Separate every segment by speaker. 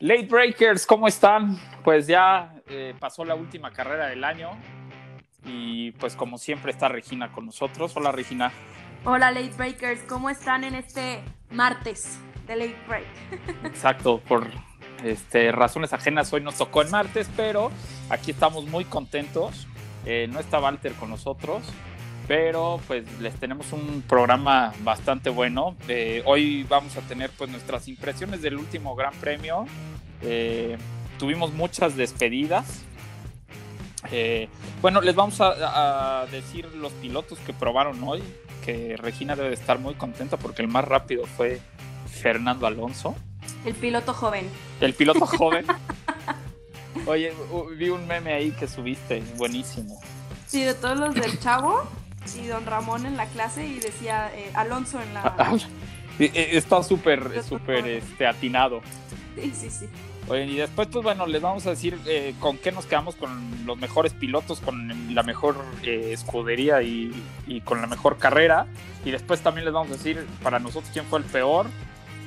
Speaker 1: Late Breakers, ¿cómo están? Pues ya eh, pasó la última carrera del año y pues como siempre está Regina con nosotros. Hola Regina.
Speaker 2: Hola Late Breakers, ¿cómo están en este martes de Late Break?
Speaker 1: Exacto, por este, razones ajenas hoy nos tocó en martes, pero aquí estamos muy contentos. Eh, no está Walter con nosotros, pero pues les tenemos un programa bastante bueno. Eh, hoy vamos a tener pues nuestras impresiones del último Gran Premio. Eh, tuvimos muchas despedidas. Eh, bueno, les vamos a, a, decir los pilotos que probaron hoy, que Regina debe de estar muy contenta porque el más rápido fue Fernando Alonso.
Speaker 2: El piloto joven.
Speaker 1: El piloto joven. Oye, vi un meme ahí que subiste, buenísimo.
Speaker 2: Sí, de todos los del chavo y don Ramón en la clase y decía eh, Alonso en la...
Speaker 1: Está súper, súper este, atinado.
Speaker 2: Sí, sí, sí.
Speaker 1: Oye, y después, pues bueno, les vamos a decir eh, con qué nos quedamos con los mejores pilotos, con la mejor eh, escudería y, y, con la mejor carrera. Y después también les vamos a decir para nosotros quién fue el peor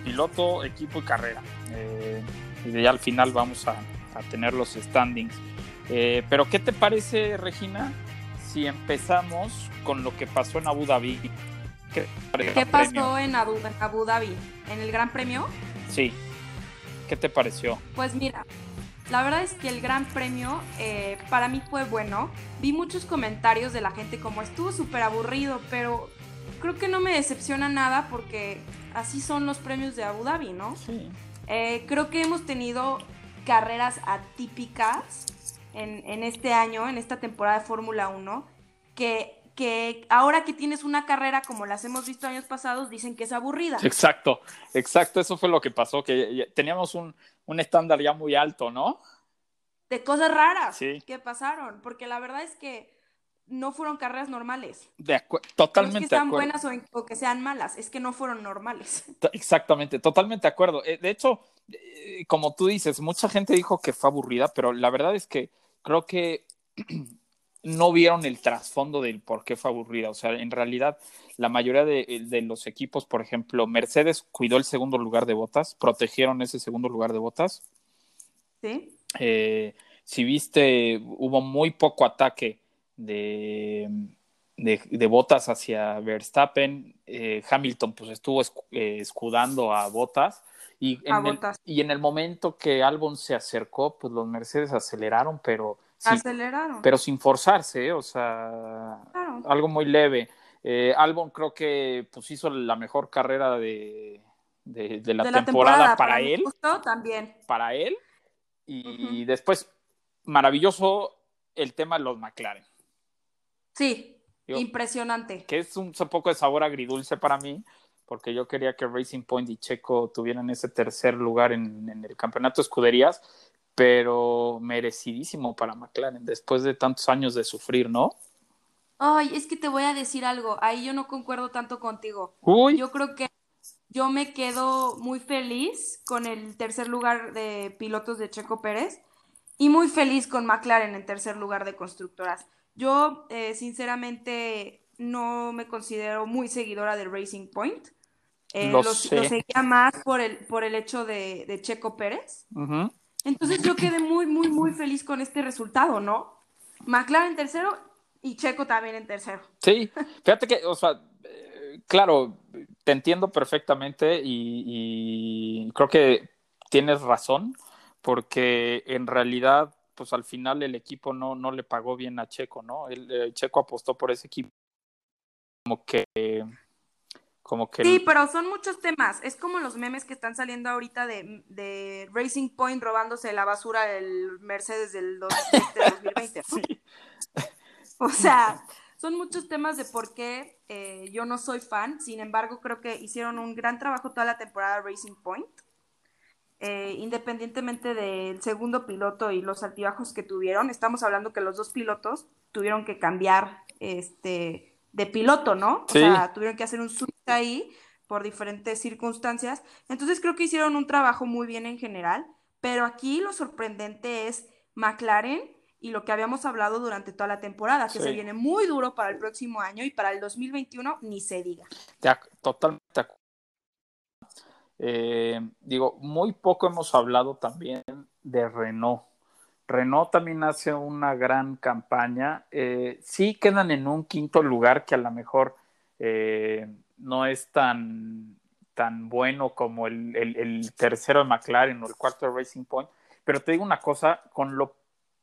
Speaker 1: piloto, equipo y carrera. Eh, y ya al final vamos a, a tener los standings. pero, ¿qué te parece, Regina, si empezamos con lo que pasó en Abu Dhabi?
Speaker 2: ¿Qué, ¿Qué pasó en Abu, Abu Dhabi? ¿En el Gran Premio?
Speaker 1: Sí. ¿Qué te pareció?
Speaker 2: Pues mira, la verdad es que el Gran Premio eh, para mí fue bueno. Vi muchos comentarios de la gente como estuvo súper aburrido, pero creo que no me decepciona nada porque así son los premios de Abu Dhabi, ¿no?
Speaker 1: Sí.
Speaker 2: Eh, creo que hemos tenido carreras atípicas en, en este año, en esta temporada de Fórmula 1, que que ahora que tienes una carrera como las hemos visto años pasados, dicen que es aburrida.
Speaker 1: Exacto, exacto, eso fue lo que pasó, que teníamos un, un estándar ya muy alto, ¿no?
Speaker 2: De cosas raras
Speaker 1: sí.
Speaker 2: que pasaron, porque la verdad es que no fueron carreras normales.
Speaker 1: De totalmente.
Speaker 2: No es que sean buenas o, o, que sean malas, es que no fueron normales.
Speaker 1: Exactamente, totalmente de acuerdo. De hecho, como tú dices, mucha gente dijo que fue aburrida, pero la verdad es que creo que no vieron el trasfondo del por qué fue aburrida. O sea, en realidad, la mayoría de, de, los equipos, por ejemplo, Mercedes cuidó el segundo lugar de botas, protegieron ese segundo lugar de botas.
Speaker 2: Sí.
Speaker 1: Eh, si viste, hubo muy poco ataque de, de, de botas hacia Verstappen. Eh, Hamilton, pues estuvo eh, escudando a botas. Y en, el,
Speaker 2: botas.
Speaker 1: y en el momento que Albon se acercó, pues los Mercedes aceleraron, pero
Speaker 2: aceleraron.
Speaker 1: Pero sin forzarse, ¿eh? o sea,
Speaker 2: claro.
Speaker 1: algo muy leve. Eh, Albon creo que pues hizo la mejor carrera de, de, de, la,
Speaker 2: de
Speaker 1: temporada,
Speaker 2: la, temporada,
Speaker 1: para,
Speaker 2: para
Speaker 1: él.
Speaker 2: También.
Speaker 1: Para él. Y
Speaker 2: Uh -huh.
Speaker 1: después, maravilloso el tema de los McLaren.
Speaker 2: Sí, impresionante.
Speaker 1: Que es un, un, poco de sabor agridulce para mí, porque yo quería que Racing Point y Checo tuvieran ese tercer lugar en, en el campeonato de escuderías, pero merecidísimo para McLaren después de tantos años de sufrir, ¿no?
Speaker 2: Ay, es que te voy a decir algo, ahí yo no concuerdo tanto contigo.
Speaker 1: Uy.
Speaker 2: Yo creo que yo me quedo muy feliz con el tercer lugar de pilotos de Checo Pérez y muy feliz con McLaren en tercer lugar de constructoras. Yo, eh, sinceramente, no me considero muy seguidora de Racing Point. Eh,
Speaker 1: lo,
Speaker 2: lo,
Speaker 1: sé.
Speaker 2: lo, seguía más por el, por el hecho de, de Checo Pérez.
Speaker 1: Uh -huh.
Speaker 2: Entonces yo quedé muy, muy, muy feliz con este resultado, ¿no? McLaren tercero y Checo también en tercero.
Speaker 1: Sí, fíjate que, o sea, eh, claro, te entiendo perfectamente y, y, creo que tienes razón, porque en realidad, pues al final el equipo no, no le pagó bien a Checo, ¿no? El, el Checo apostó por ese equipo como que como que
Speaker 2: sí, pero son muchos temas. Es como los memes que están saliendo ahorita de, de Racing Point robándose la basura del Mercedes del 2020.
Speaker 1: sí.
Speaker 2: O sea, son muchos temas de por qué eh, yo no soy fan. Sin embargo, creo que hicieron un gran trabajo toda la temporada Racing Point. Eh, independientemente del segundo piloto y los altibajos que tuvieron, estamos hablando que los dos pilotos tuvieron que cambiar este de piloto, ¿no?
Speaker 1: Sí.
Speaker 2: O sea, tuvieron que hacer un switch ahí por diferentes circunstancias. Entonces creo que hicieron un trabajo muy bien en general, pero aquí lo sorprendente es McLaren y lo que habíamos hablado durante toda la temporada, que
Speaker 1: Sí.
Speaker 2: se viene muy duro para el próximo año y para el 2021 ni se diga.
Speaker 1: Totalmente. Eh, digo, muy poco hemos hablado también de Renault. Renault también hace una gran campaña. Eh, sí quedan en un quinto lugar que a lo mejor eh, no es tan, tan bueno como el, el, tercero de McLaren o el cuarto de Racing Point. Pero te digo una cosa, con lo,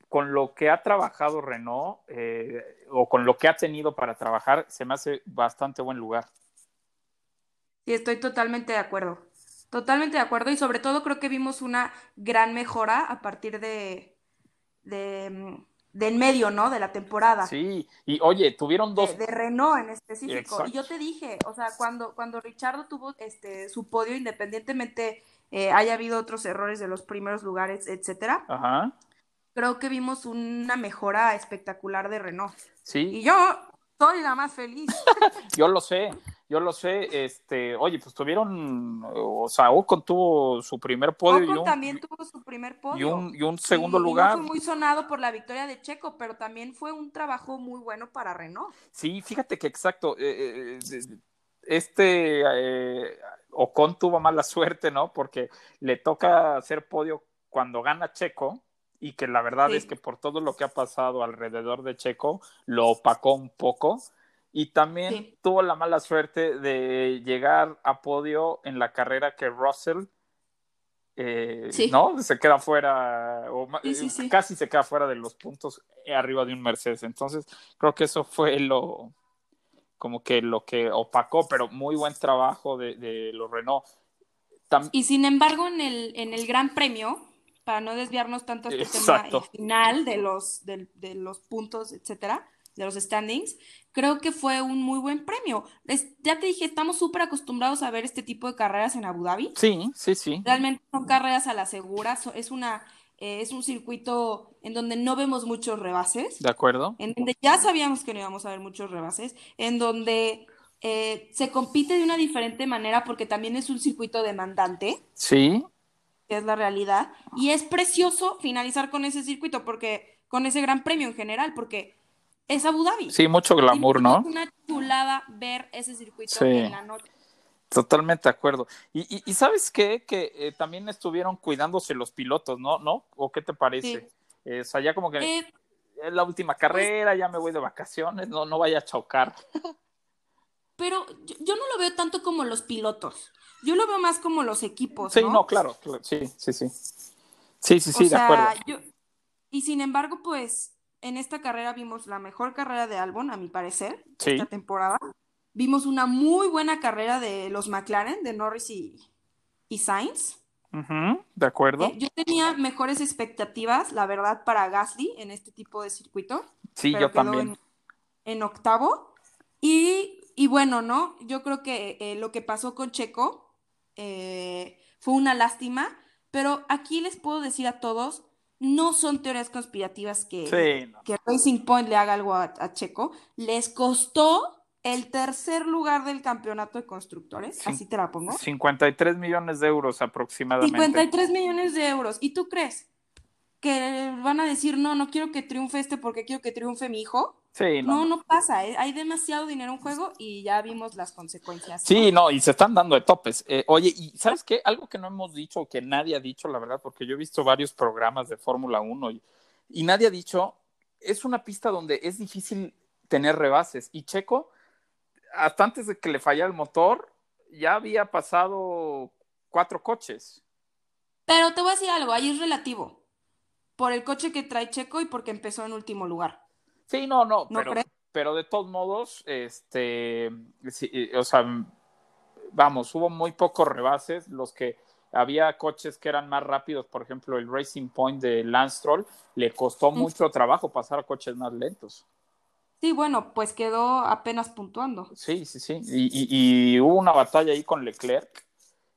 Speaker 1: con lo que ha trabajado Renault eh, o con lo que ha tenido para trabajar, se me hace bastante buen lugar.
Speaker 2: Sí, estoy totalmente de acuerdo. Totalmente de acuerdo y sobre todo creo que vimos una gran mejora a partir de, de, mm, del medio, ¿no? De la temporada.
Speaker 1: Sí, y oye, tuvieron dos.
Speaker 2: De, Renault en específico. Y yo te dije, o sea, cuando, cuando Richardo tuvo este su podio, independientemente eh, haya habido otros errores de los primeros lugares, etcétera. Ajá. Creo que vimos una mejora espectacular de Renault.
Speaker 1: Sí.
Speaker 2: Y yo soy la más feliz.
Speaker 1: yo lo sé yo lo sé, este, oye, pues tuvieron, o sea, Ocon tuvo su primer podio.
Speaker 2: Ocon y un, también tuvo su primer podio.
Speaker 1: Y un, y un segundo lugar.
Speaker 2: fue muy sonado por la victoria de Checo, pero también fue un trabajo muy bueno para Renault.
Speaker 1: Sí, fíjate que exacto, eh, eh, este eh, Ocon tuvo mala suerte, ¿no? Porque le toca hacer podio cuando gana Checo y que la verdad es que por todo lo que ha pasado alrededor de Checo lo opacó un poco y también tuvo la mala suerte de llegar a podio en la carrera que Russell, eh, ¿no? Se queda fuera, o eh, casi se queda fuera de los puntos arriba de un Mercedes. Entonces, creo que eso fue lo, como que lo que opacó, pero muy buen trabajo de, de los Renault.
Speaker 2: y sin embargo, en el, en el Gran Premio, para no desviarnos tanto este tema final de los, de, de los puntos, etcétera, de los standings, creo que fue un muy buen premio. ya te dije, estamos súper acostumbrados a ver este tipo de carreras en Abu Dhabi.
Speaker 1: Sí, sí, sí.
Speaker 2: Realmente son carreras a la segura, es una... Eh, es un circuito en donde no vemos muchos rebases.
Speaker 1: De acuerdo.
Speaker 2: En donde ya sabíamos que no íbamos a ver muchos rebases. En donde eh, se compite de una diferente manera porque también es un circuito demandante.
Speaker 1: Sí.
Speaker 2: Que es la realidad. Y es precioso finalizar con ese circuito porque, con ese gran premio en general, porque es Abu Dhabi.
Speaker 1: Sí, mucho glamour, ¿no?
Speaker 2: Es una chulada ver ese circuito en la noche.
Speaker 1: Totalmente de acuerdo. Y, y, sabes qué? Que eh, también estuvieron cuidándose los pilotos, ¿no? ¿No? ¿O qué te parece? Eh, o sea, ya como que eh, es la última pues carrera, ya me voy de vacaciones, no, no vaya a chocar.
Speaker 2: Pero yo, no lo veo tanto como los pilotos. Yo lo veo más como los equipos.
Speaker 1: Sí, no, claro, sí, sí, sí. Sí, sí, sí, de acuerdo.
Speaker 2: y sin embargo, pues en esta carrera vimos la mejor carrera de Albon, a mi parecer, esta temporada. Vimos una muy buena carrera de los McLaren, de Norris y, y Sainz.
Speaker 1: de acuerdo.
Speaker 2: Eh, yo tenía mejores expectativas, la verdad, para Gasly en este tipo de circuito.
Speaker 1: Sí, yo también.
Speaker 2: En, octavo. Y, bueno, ¿no? Yo creo que eh, lo que pasó con Checo eh, fue una lástima, pero aquí les puedo decir a todos no son teorías conspirativas que, que Racing Point le haga algo a, Checo. Les costó el tercer lugar del campeonato de constructores, así te la pongo.
Speaker 1: 53 millones de euros aproximadamente.
Speaker 2: 53 millones de euros. ¿Y tú crees que van a decir, no, no quiero que triunfe este porque quiero que triunfe mi hijo? No. No, pasa. ¿eh? Hay demasiado dinero en juego y ya vimos las consecuencias.
Speaker 1: Sí, no, y se están dando de topes. Eh, oye, y ¿sabes qué? Algo que no hemos dicho, que nadie ha dicho, la verdad, porque yo he visto varios programas de Fórmula 1 y, y nadie ha dicho, es una pista donde es difícil tener rebases. Y Checo, hasta antes de que le fallara el motor, ya había pasado cuatro coches.
Speaker 2: Pero te voy a decir algo, ahí es relativo. Por el coche que trae Checo y porque empezó en último lugar.
Speaker 1: Sí, no, no, pero, pero de todos modos, este, o sea, vamos, hubo muy pocos rebases, los que había coches que eran más rápidos, por ejemplo, el Racing Point de Lance le costó mucho trabajo pasar a coches más lentos.
Speaker 2: Sí, bueno, pues quedó apenas puntuando.
Speaker 1: Sí, sí, sí. Y, y, hubo una batalla ahí con Leclerc,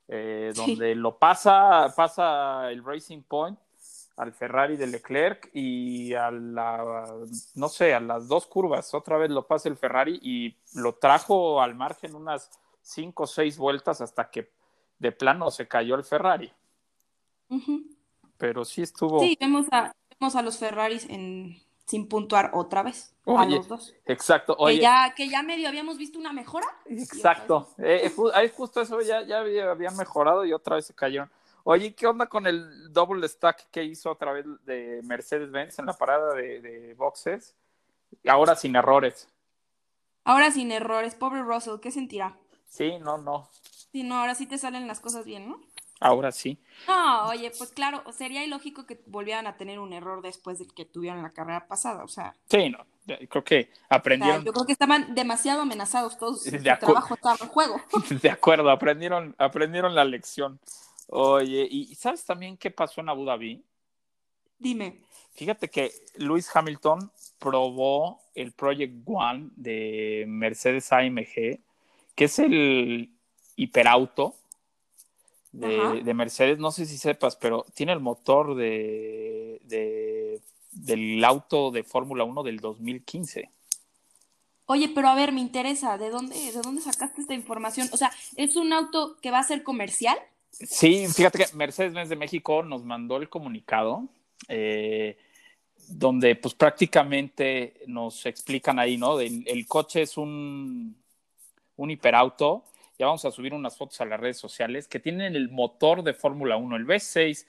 Speaker 1: eh, donde lo pasa, pasa el Racing Point al Ferrari de Leclerc y a la, no sé, a las dos curvas, otra vez lo pasa el Ferrari y lo trajo al margen unas cinco o seis vueltas hasta que de plano se cayó el Ferrari. Pero sí estuvo.
Speaker 2: Sí, vemos a, vemos a los Ferraris en sin puntuar otra vez a los dos.
Speaker 1: Exacto. Oye,
Speaker 2: Que ya, que ya medio habíamos visto una mejora.
Speaker 1: Exacto. Eh, eh, justo eso ya, ya había- habían mejorado y otra vez se cayeron. Oye, ¿qué onda con el double stack que hizo otra vez de Mercedes-Benz en la parada de, de boxes? Ahora sin errores.
Speaker 2: Ahora sin errores, pobre Russell, ¿qué sentirá?
Speaker 1: Sí, no, no.
Speaker 2: Sí, no, ahora sí te salen las cosas bien, ¿no?
Speaker 1: Ahora sí.
Speaker 2: No, oye, pues claro, sería ilógico que volvieran a tener un error después de que tuvieron la carrera pasada. O sea,
Speaker 1: Sí, no. Creo que
Speaker 2: o sea,
Speaker 1: aprendieron.
Speaker 2: yo creo que estaban demasiado amenazados todos. Su
Speaker 1: De acu-
Speaker 2: trabajo estaba en juego.
Speaker 1: De acuerdo, aprendieron, aprendieron la lección. Oye, ¿y sabes también qué pasó en Abu Dhabi?
Speaker 2: Dime.
Speaker 1: Fíjate que Lewis Hamilton probó el Project One de Mercedes AMG, que es el hiperauto de, de Mercedes. No sé si sepas, pero tiene el motor de, de- del auto de Fórmula 1 del 2015.
Speaker 2: Oye, pero a ver, me interesa, ¿de dónde, de dónde sacaste esta información? O sea, ¿es un auto que va a ser comercial?
Speaker 1: Sí, fíjate que Mercedes-Benz de México nos mandó el comunicado eh, donde pues prácticamente nos explican ahí, ¿no? El, el coche es un, un hiperauto, ya vamos a subir unas fotos a las redes sociales, que tienen el motor de Fórmula 1, el V6,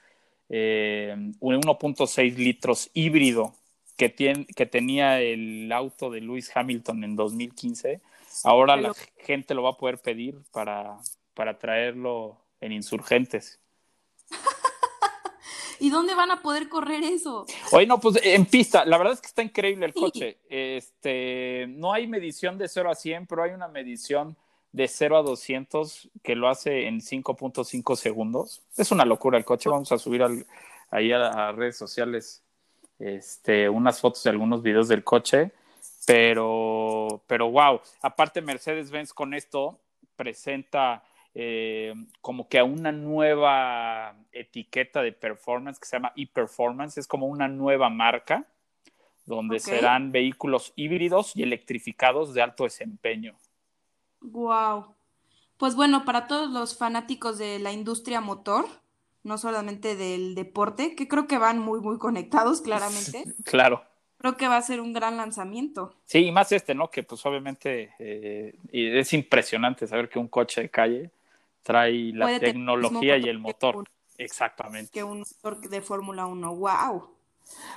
Speaker 1: eh, un 1.6 litros híbrido que, tiene, que tenía el auto de Lewis Hamilton en 2015. Ahora la gente lo va a poder pedir para, para traerlo en insurgentes.
Speaker 2: ¿Y dónde van a poder correr eso?
Speaker 1: Oye, no, pues en pista, la verdad es que está increíble el
Speaker 2: Sí.
Speaker 1: coche. Este, no hay medición de 0 a 100, pero hay una medición de 0 a 200 que lo hace en 5.5 segundos. Es una locura el coche. Vamos a subir al- ahí a las redes sociales este, unas fotos de algunos videos del coche. Pero, pero wow. Aparte, Mercedes-Benz con esto presenta eh, como que a una nueva etiqueta de performance que se llama e-performance. Es como una nueva marca donde serán vehículos híbridos y electrificados de alto desempeño.
Speaker 2: Wow. Pues bueno, para todos los fanáticos de la industria motor, no solamente del deporte, que creo que van muy, muy conectados, claramente,
Speaker 1: Claro.
Speaker 2: creo que va a ser un gran lanzamiento.
Speaker 1: Sí, y más este, ¿no? Que pues obviamente eh, y es impresionante saber que un coche de calle trae la tecnología y el motor.
Speaker 2: un-
Speaker 1: Exactamente.
Speaker 2: Que un motor de Fórmula 1. Wow.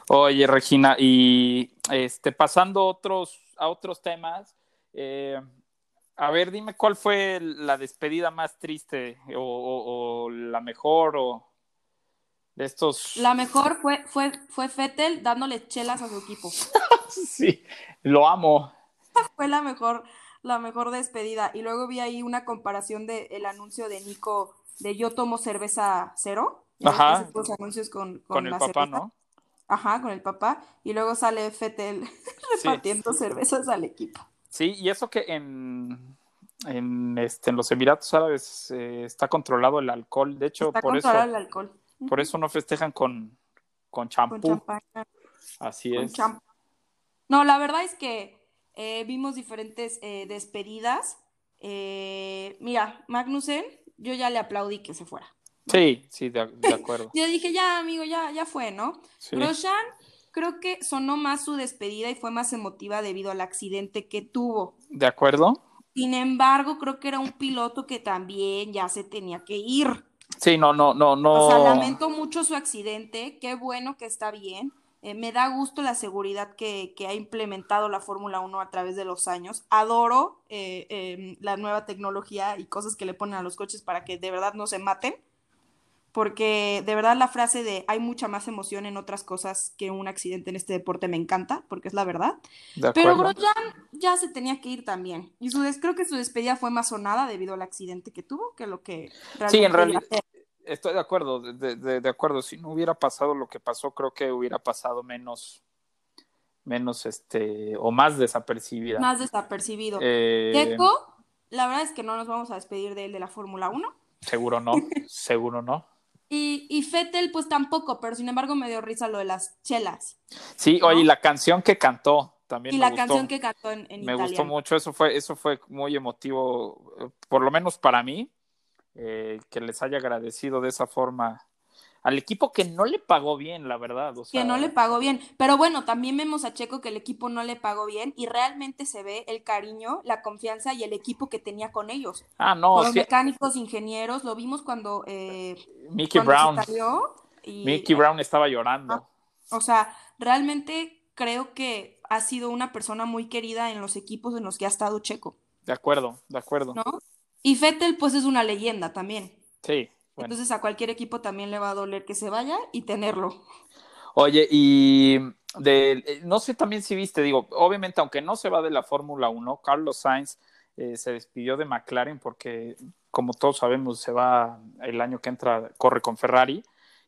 Speaker 1: Oye, Regina, y este, pasando a otros, a otros temas, eh, a ver, dime cuál fue la despedida más triste o, o- o la mejor o de estos.
Speaker 2: La mejor fue, fue, fue Vettel dándole chelas a su equipo.
Speaker 1: Sí, lo amo.
Speaker 2: Fue la mejor, la mejor despedida. Y luego vi ahí una comparación del anuncio de Nico de yo tomo cerveza cero.
Speaker 1: Ajá.
Speaker 2: puros anuncios con,
Speaker 1: Con el
Speaker 2: la
Speaker 1: papá,
Speaker 2: cerveza.
Speaker 1: ¿no?
Speaker 2: Ajá, con el papá. Y luego sale Fettel
Speaker 1: Sí.
Speaker 2: repartiendo cervezas al equipo.
Speaker 1: Sí, y eso que en, en, este, en los Emiratos Árabes eh, está controlado el alcohol. De hecho,
Speaker 2: Está
Speaker 1: por eso,
Speaker 2: controlado el alcohol.
Speaker 1: por eso no festejan con, con
Speaker 2: Con
Speaker 1: champú. Así
Speaker 2: con
Speaker 1: es.
Speaker 2: No, la verdad es que eh, vimos diferentes eh, despedidas. Eh, mira, Magnussen, yo ya le aplaudí que se fuera.
Speaker 1: Sí, sí, de, de acuerdo.
Speaker 2: Yo dije, ya, amigo, ya, ya fue, ¿no?
Speaker 1: Sí.
Speaker 2: Grosjean, creo que sonó más su despedida y fue más emotiva debido al accidente que tuvo.
Speaker 1: ¿De acuerdo?
Speaker 2: Sin embargo, creo que era un piloto que también ya se tenía que ir.
Speaker 1: Sí, no, no, no, no.
Speaker 2: O sea, lamento mucho su accidente, qué bueno que está bien. Eh, me da gusto la seguridad que, que ha implementado la Fórmula 1 a través de los años. Adoro eh, eh, la nueva tecnología y cosas que le ponen a los coches para que de verdad no se maten. Porque de verdad la frase de hay mucha más emoción en otras cosas que un accidente en este deporte me encanta, porque es la verdad. Pero. Grosjean ya se tenía que ir también. Y su des- creo que su despedida fue más sonada debido al accidente que tuvo que lo que
Speaker 1: Sí, en realidad. Estoy de acuerdo, de, de- de acuerdo. Si no hubiera pasado lo que pasó, creo que hubiera pasado menos, menos, este, o más desapercibida.
Speaker 2: más desapercibido.
Speaker 1: Eh,
Speaker 2: Checo, la verdad es que no nos vamos a despedir de él de la Fórmula 1.
Speaker 1: seguro no, seguro no.
Speaker 2: Y, y Fettel, pues tampoco, pero sin embargo me dio risa lo de las chelas.
Speaker 1: Sí,
Speaker 2: ¿No?
Speaker 1: oye, y la canción que cantó también
Speaker 2: Y
Speaker 1: me
Speaker 2: la
Speaker 1: gustó.
Speaker 2: canción que cantó en, en
Speaker 1: me
Speaker 2: italiano.
Speaker 1: gustó mucho, eso fue, eso fue muy emotivo, por lo menos para mí, eh, que les haya agradecido de esa forma al equipo que no le pagó bien, la verdad.
Speaker 2: que no le pagó bien. Pero bueno, también vemos a Checo que el equipo no le pagó bien y realmente se ve el cariño, la confianza y el equipo que tenía con ellos.
Speaker 1: Ah, no.
Speaker 2: Con los mecánicos, ingenieros, lo vimos cuando. Eh,
Speaker 1: Mickey Brown. Mickey Brown estaba llorando. Ah,
Speaker 2: o sea, realmente creo que ha sido una persona muy querida en los equipos en los que ha estado Checo.
Speaker 1: De acuerdo, de acuerdo.
Speaker 2: ¿No? Y Fettel, pues es una leyenda también.
Speaker 1: Sí.
Speaker 2: Entonces a cualquier equipo también le va a doler que se vaya y tenerlo.
Speaker 1: Oye, y de, eh, no sé también si viste, digo, obviamente aunque no se va de la Fórmula 1, Carlos Sainz eh, se despidió de McLaren porque, como todos sabemos, se va el año que entra, corre con Ferrari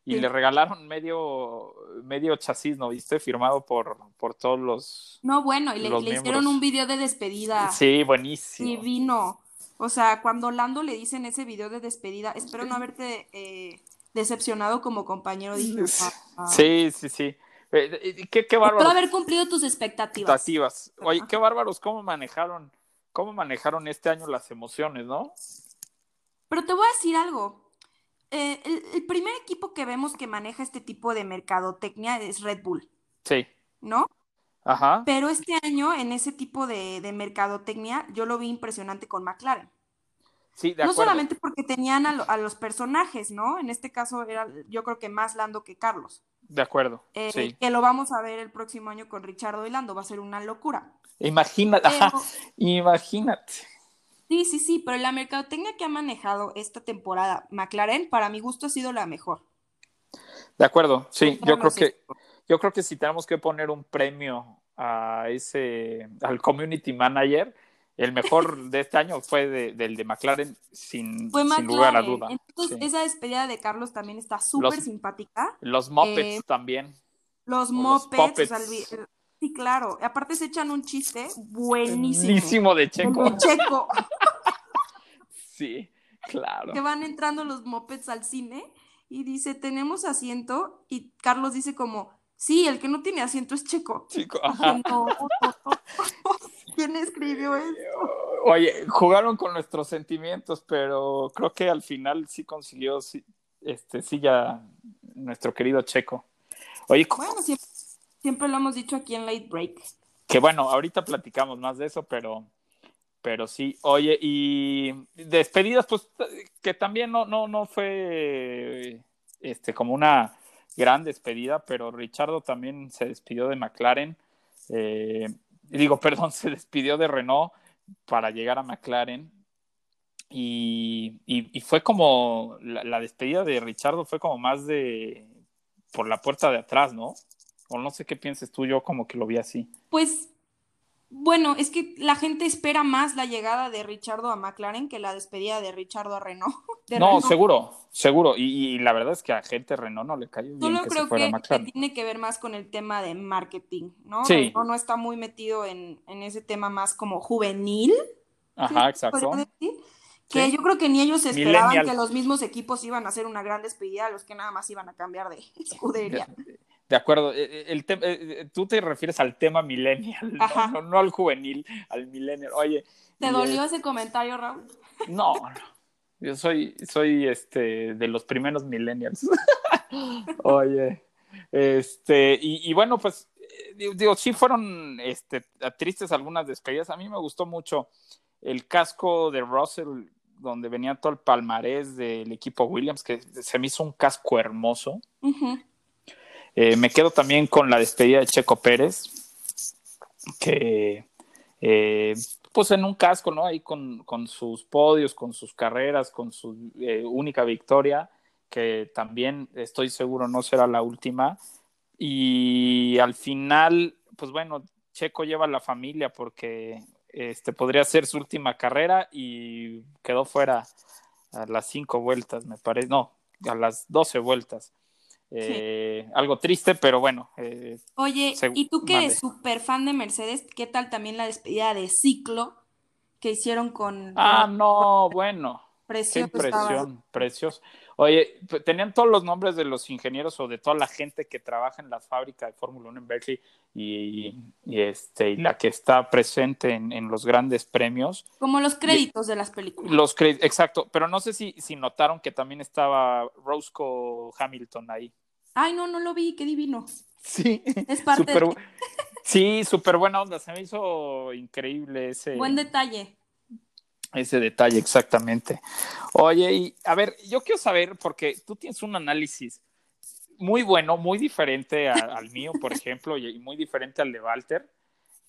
Speaker 1: y le regalaron medio, medio chasis, ¿no viste? Firmado por, por todos los.
Speaker 2: No, bueno, y le, hicieron un video de despedida.
Speaker 1: Sí, buenísimo.
Speaker 2: Y vino. O sea, cuando Lando le dice en ese video de despedida, espero no haberte eh, decepcionado como compañero. Dije,
Speaker 1: ah, Sí, sí, sí. Eh, eh, qué, qué bárbaro.
Speaker 2: Espero haber cumplido tus expectativas.
Speaker 1: Expectativas. Oye, qué bárbaros, cómo manejaron, cómo manejaron este año las emociones, ¿no?
Speaker 2: Pero te voy a decir algo. el, el, primer equipo que vemos que maneja este tipo de mercadotecnia es Red Bull.
Speaker 1: Sí.
Speaker 2: ¿No?
Speaker 1: Ajá.
Speaker 2: Pero este año, en ese tipo de, de mercadotecnia, yo lo vi impresionante con McLaren.
Speaker 1: Sí, de
Speaker 2: no solamente porque tenían a, a, los personajes, ¿no? En este caso era yo creo que más Lando que Carlos.
Speaker 1: De acuerdo.
Speaker 2: Eh,
Speaker 1: sí.
Speaker 2: Que lo vamos a ver el próximo año con Richardo y Lando, va a ser una locura.
Speaker 1: Imagínate, ajá, imagínate.
Speaker 2: Sí, sí, sí, pero la mercadotecnia que ha manejado esta temporada McLaren, para mi gusto, ha sido la mejor.
Speaker 1: De acuerdo, sí, yo creo que yo creo que si tenemos que poner un premio a ese, al community manager, el mejor de este año fue de, del de McLaren, sin, sin lugar a duda.
Speaker 2: Entonces, sí. esa despedida de Carlos también está súper simpática.
Speaker 1: Los Muppets eh, también.
Speaker 2: Los Muppets, o sea, sí, claro. Aparte se echan un chiste buenísimo.
Speaker 1: Buenísimo de Checo.
Speaker 2: De Checo.
Speaker 1: sí, claro.
Speaker 2: Que van entrando los Muppets al cine y dice, tenemos asiento, y Carlos dice como, Sí, el que no tiene asiento es Checo.
Speaker 1: Chico, ajá.
Speaker 2: No, ¿Quién escribió eso?
Speaker 1: Oye, jugaron con nuestros sentimientos, pero creo que al final sí consiguió, sí, este, sí ya nuestro querido Checo. Oye,
Speaker 2: bueno, siempre, siempre, lo hemos dicho aquí en Late Break.
Speaker 1: Que bueno, ahorita platicamos más de eso, pero, pero sí. Oye, y despedidas, pues que también no, no, no fue este como una gran despedida, pero Richardo también se despidió de McLaren. Eh, digo, perdón, se despidió de Renault para llegar a McLaren. Y, y, fue como la, la, despedida de Richardo fue como más de por la puerta de atrás, ¿no? O no sé qué pienses tú, yo como que lo vi así.
Speaker 2: Pues bueno, es que la gente espera más la llegada de Richardo a McLaren que la despedida de Richardo a Renault.
Speaker 1: no, Renault. seguro, seguro. Y, y, la verdad es que a gente Renault no le cayó bien
Speaker 2: Solo
Speaker 1: que
Speaker 2: creo
Speaker 1: se fuera
Speaker 2: que,
Speaker 1: a McLaren.
Speaker 2: que, tiene que ver más con el tema de marketing, ¿no?
Speaker 1: Sí.
Speaker 2: Renault no está muy metido en, en ese tema más como juvenil.
Speaker 1: Ajá,
Speaker 2: ¿sí?
Speaker 1: exacto.
Speaker 2: Decir? Que sí. yo creo que ni ellos esperaban Millennial. que los mismos equipos iban a hacer una gran despedida, los que nada más iban a cambiar de escudería.
Speaker 1: De acuerdo, el el tú te refieres al tema millennial, ¿no? No, no, al juvenil, al millennial. Oye.
Speaker 2: ¿Te dolió ese comentario, Raúl?
Speaker 1: No, no. Yo soy, soy este de los primeros millennials. Oye. Este, y, y, bueno, pues, digo, sí fueron este, tristes algunas despedidas. A mí me gustó mucho el casco de Russell, donde venía todo el palmarés del equipo Williams, que se me hizo un casco hermoso.
Speaker 2: Uh -huh.
Speaker 1: Eh, me quedo también con la despedida de Checo Pérez, que eh, pues en un casco, ¿no? Ahí con, con, sus podios, con sus carreras, con su eh, única victoria, que también estoy seguro no será la última. Y al final, pues bueno, Checo lleva a la familia porque este podría ser su última carrera y quedó fuera a las cinco vueltas, me parece, no, a las doce vueltas. Eh, sí. Algo triste, pero bueno. Eh,
Speaker 2: Oye, ¿y tú que vale. eres súper fan de Mercedes? ¿Qué tal también la despedida de ciclo que hicieron con.
Speaker 1: Ah, con... no, bueno.
Speaker 2: Precioso.
Speaker 1: Qué impresión, precioso. Oye, tenían todos los nombres de los ingenieros o de toda la gente que trabaja en las fábricas de Fórmula 1 en Berkeley y, este, y la que está presente en, los grandes premios.
Speaker 2: Como los créditos de las películas.
Speaker 1: Los créditos, exacto, pero no sé si, si notaron que también estaba Roscoe Hamilton ahí.
Speaker 2: Ay, no, no lo vi, qué divino.
Speaker 1: Sí.
Speaker 2: Es parte
Speaker 1: Sí, súper buena onda, se me hizo increíble ese...
Speaker 2: Buen detalle.
Speaker 1: Ese detalle, exactamente. Oye, y a ver, yo quiero saber, porque tú tienes un análisis muy bueno, muy diferente al mío, por ejemplo, y, muy diferente al de Walter.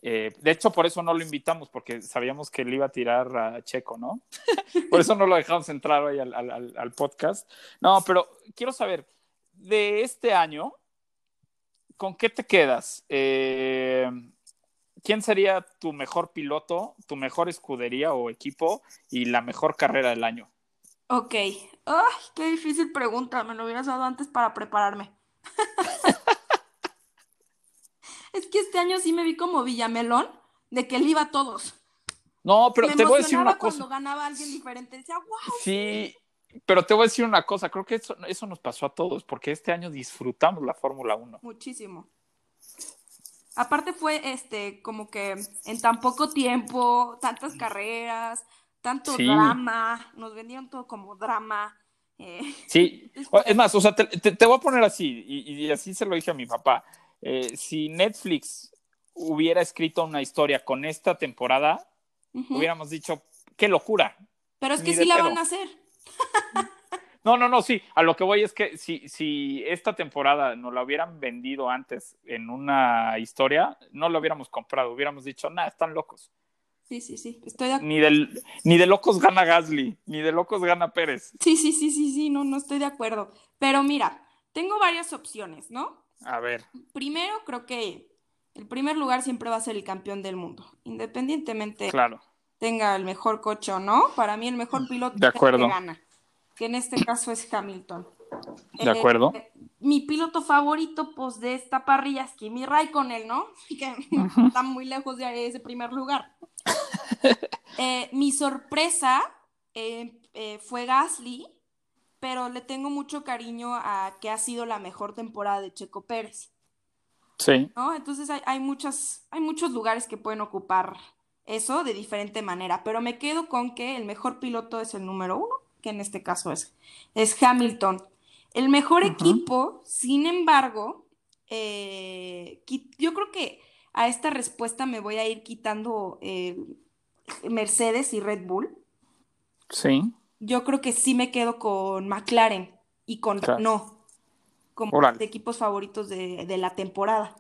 Speaker 1: Eh, de hecho, por eso no lo invitamos, porque sabíamos que él iba a tirar a Checo, ¿no? por eso no lo dejamos entrar hoy al, al podcast. No, pero quiero saber, de este año, ¿con qué te quedas? Eh, ¿Quién sería tu mejor piloto, tu mejor escudería o equipo y la mejor carrera del año?
Speaker 2: Ok. Ay, qué difícil pregunta. Me lo hubieras dado antes para prepararme. es que este año sí me vi como Villamelón, de que él iba a todos.
Speaker 1: No, pero te voy a decir una cosa.
Speaker 2: Cuando ganaba alguien diferente, decía, wow.
Speaker 1: Sí, pero te voy a decir una cosa, creo que eso, eso nos pasó a todos, porque este año disfrutamos la Fórmula 1.
Speaker 2: Muchísimo. Aparte fue este, como que en tan poco tiempo, tantas carreras, tanto drama, nos vendieron todo como drama. Eh.
Speaker 1: Sí, es más, o sea, te, voy a poner así, y, así se lo dije a mi papá. Eh, si Netflix hubiera escrito una historia con esta temporada, hubiéramos dicho, qué locura.
Speaker 2: Pero es que sí la van a hacer.
Speaker 1: No, no, no, sí. A lo que voy es que si, si esta temporada nos la hubieran vendido antes en una historia, no lo hubiéramos comprado. Hubiéramos dicho, nada, están locos.
Speaker 2: Sí, sí, sí. Estoy de...
Speaker 1: ni, del, ni de locos gana Gasly, ni de locos gana Pérez.
Speaker 2: Sí, sí, sí, sí, sí, no, no estoy de acuerdo. Pero mira, tengo varias opciones, ¿no?
Speaker 1: A ver.
Speaker 2: Primero, creo que el primer lugar siempre va a ser el campeón del mundo, independientemente
Speaker 1: claro.
Speaker 2: tenga el mejor coche o no. Para mí, el mejor piloto
Speaker 1: de acuerdo.
Speaker 2: que gana que en este caso es Hamilton.
Speaker 1: De acuerdo.
Speaker 2: Eh, mi piloto favorito, pues, de esta parrilla es Kimi Raikkonen, ¿no? Que está muy lejos de ese primer lugar. Eh, mi sorpresa eh, fue Gasly, pero le tengo mucho cariño a que ha sido la mejor temporada de Checo Pérez.
Speaker 1: Sí.
Speaker 2: ¿no? Entonces hay, hay, muchas, hay muchos lugares que pueden ocupar eso de diferente manera, pero me quedo con que el mejor piloto es el número uno que en este caso es, es Hamilton. El mejor equipo, sin embargo, eh, yo creo que a esta respuesta me voy a ir quitando eh, Mercedes y Red Bull.
Speaker 1: Sí.
Speaker 2: Yo creo que sí me quedo con McLaren y con no como de equipos favoritos de, de la temporada.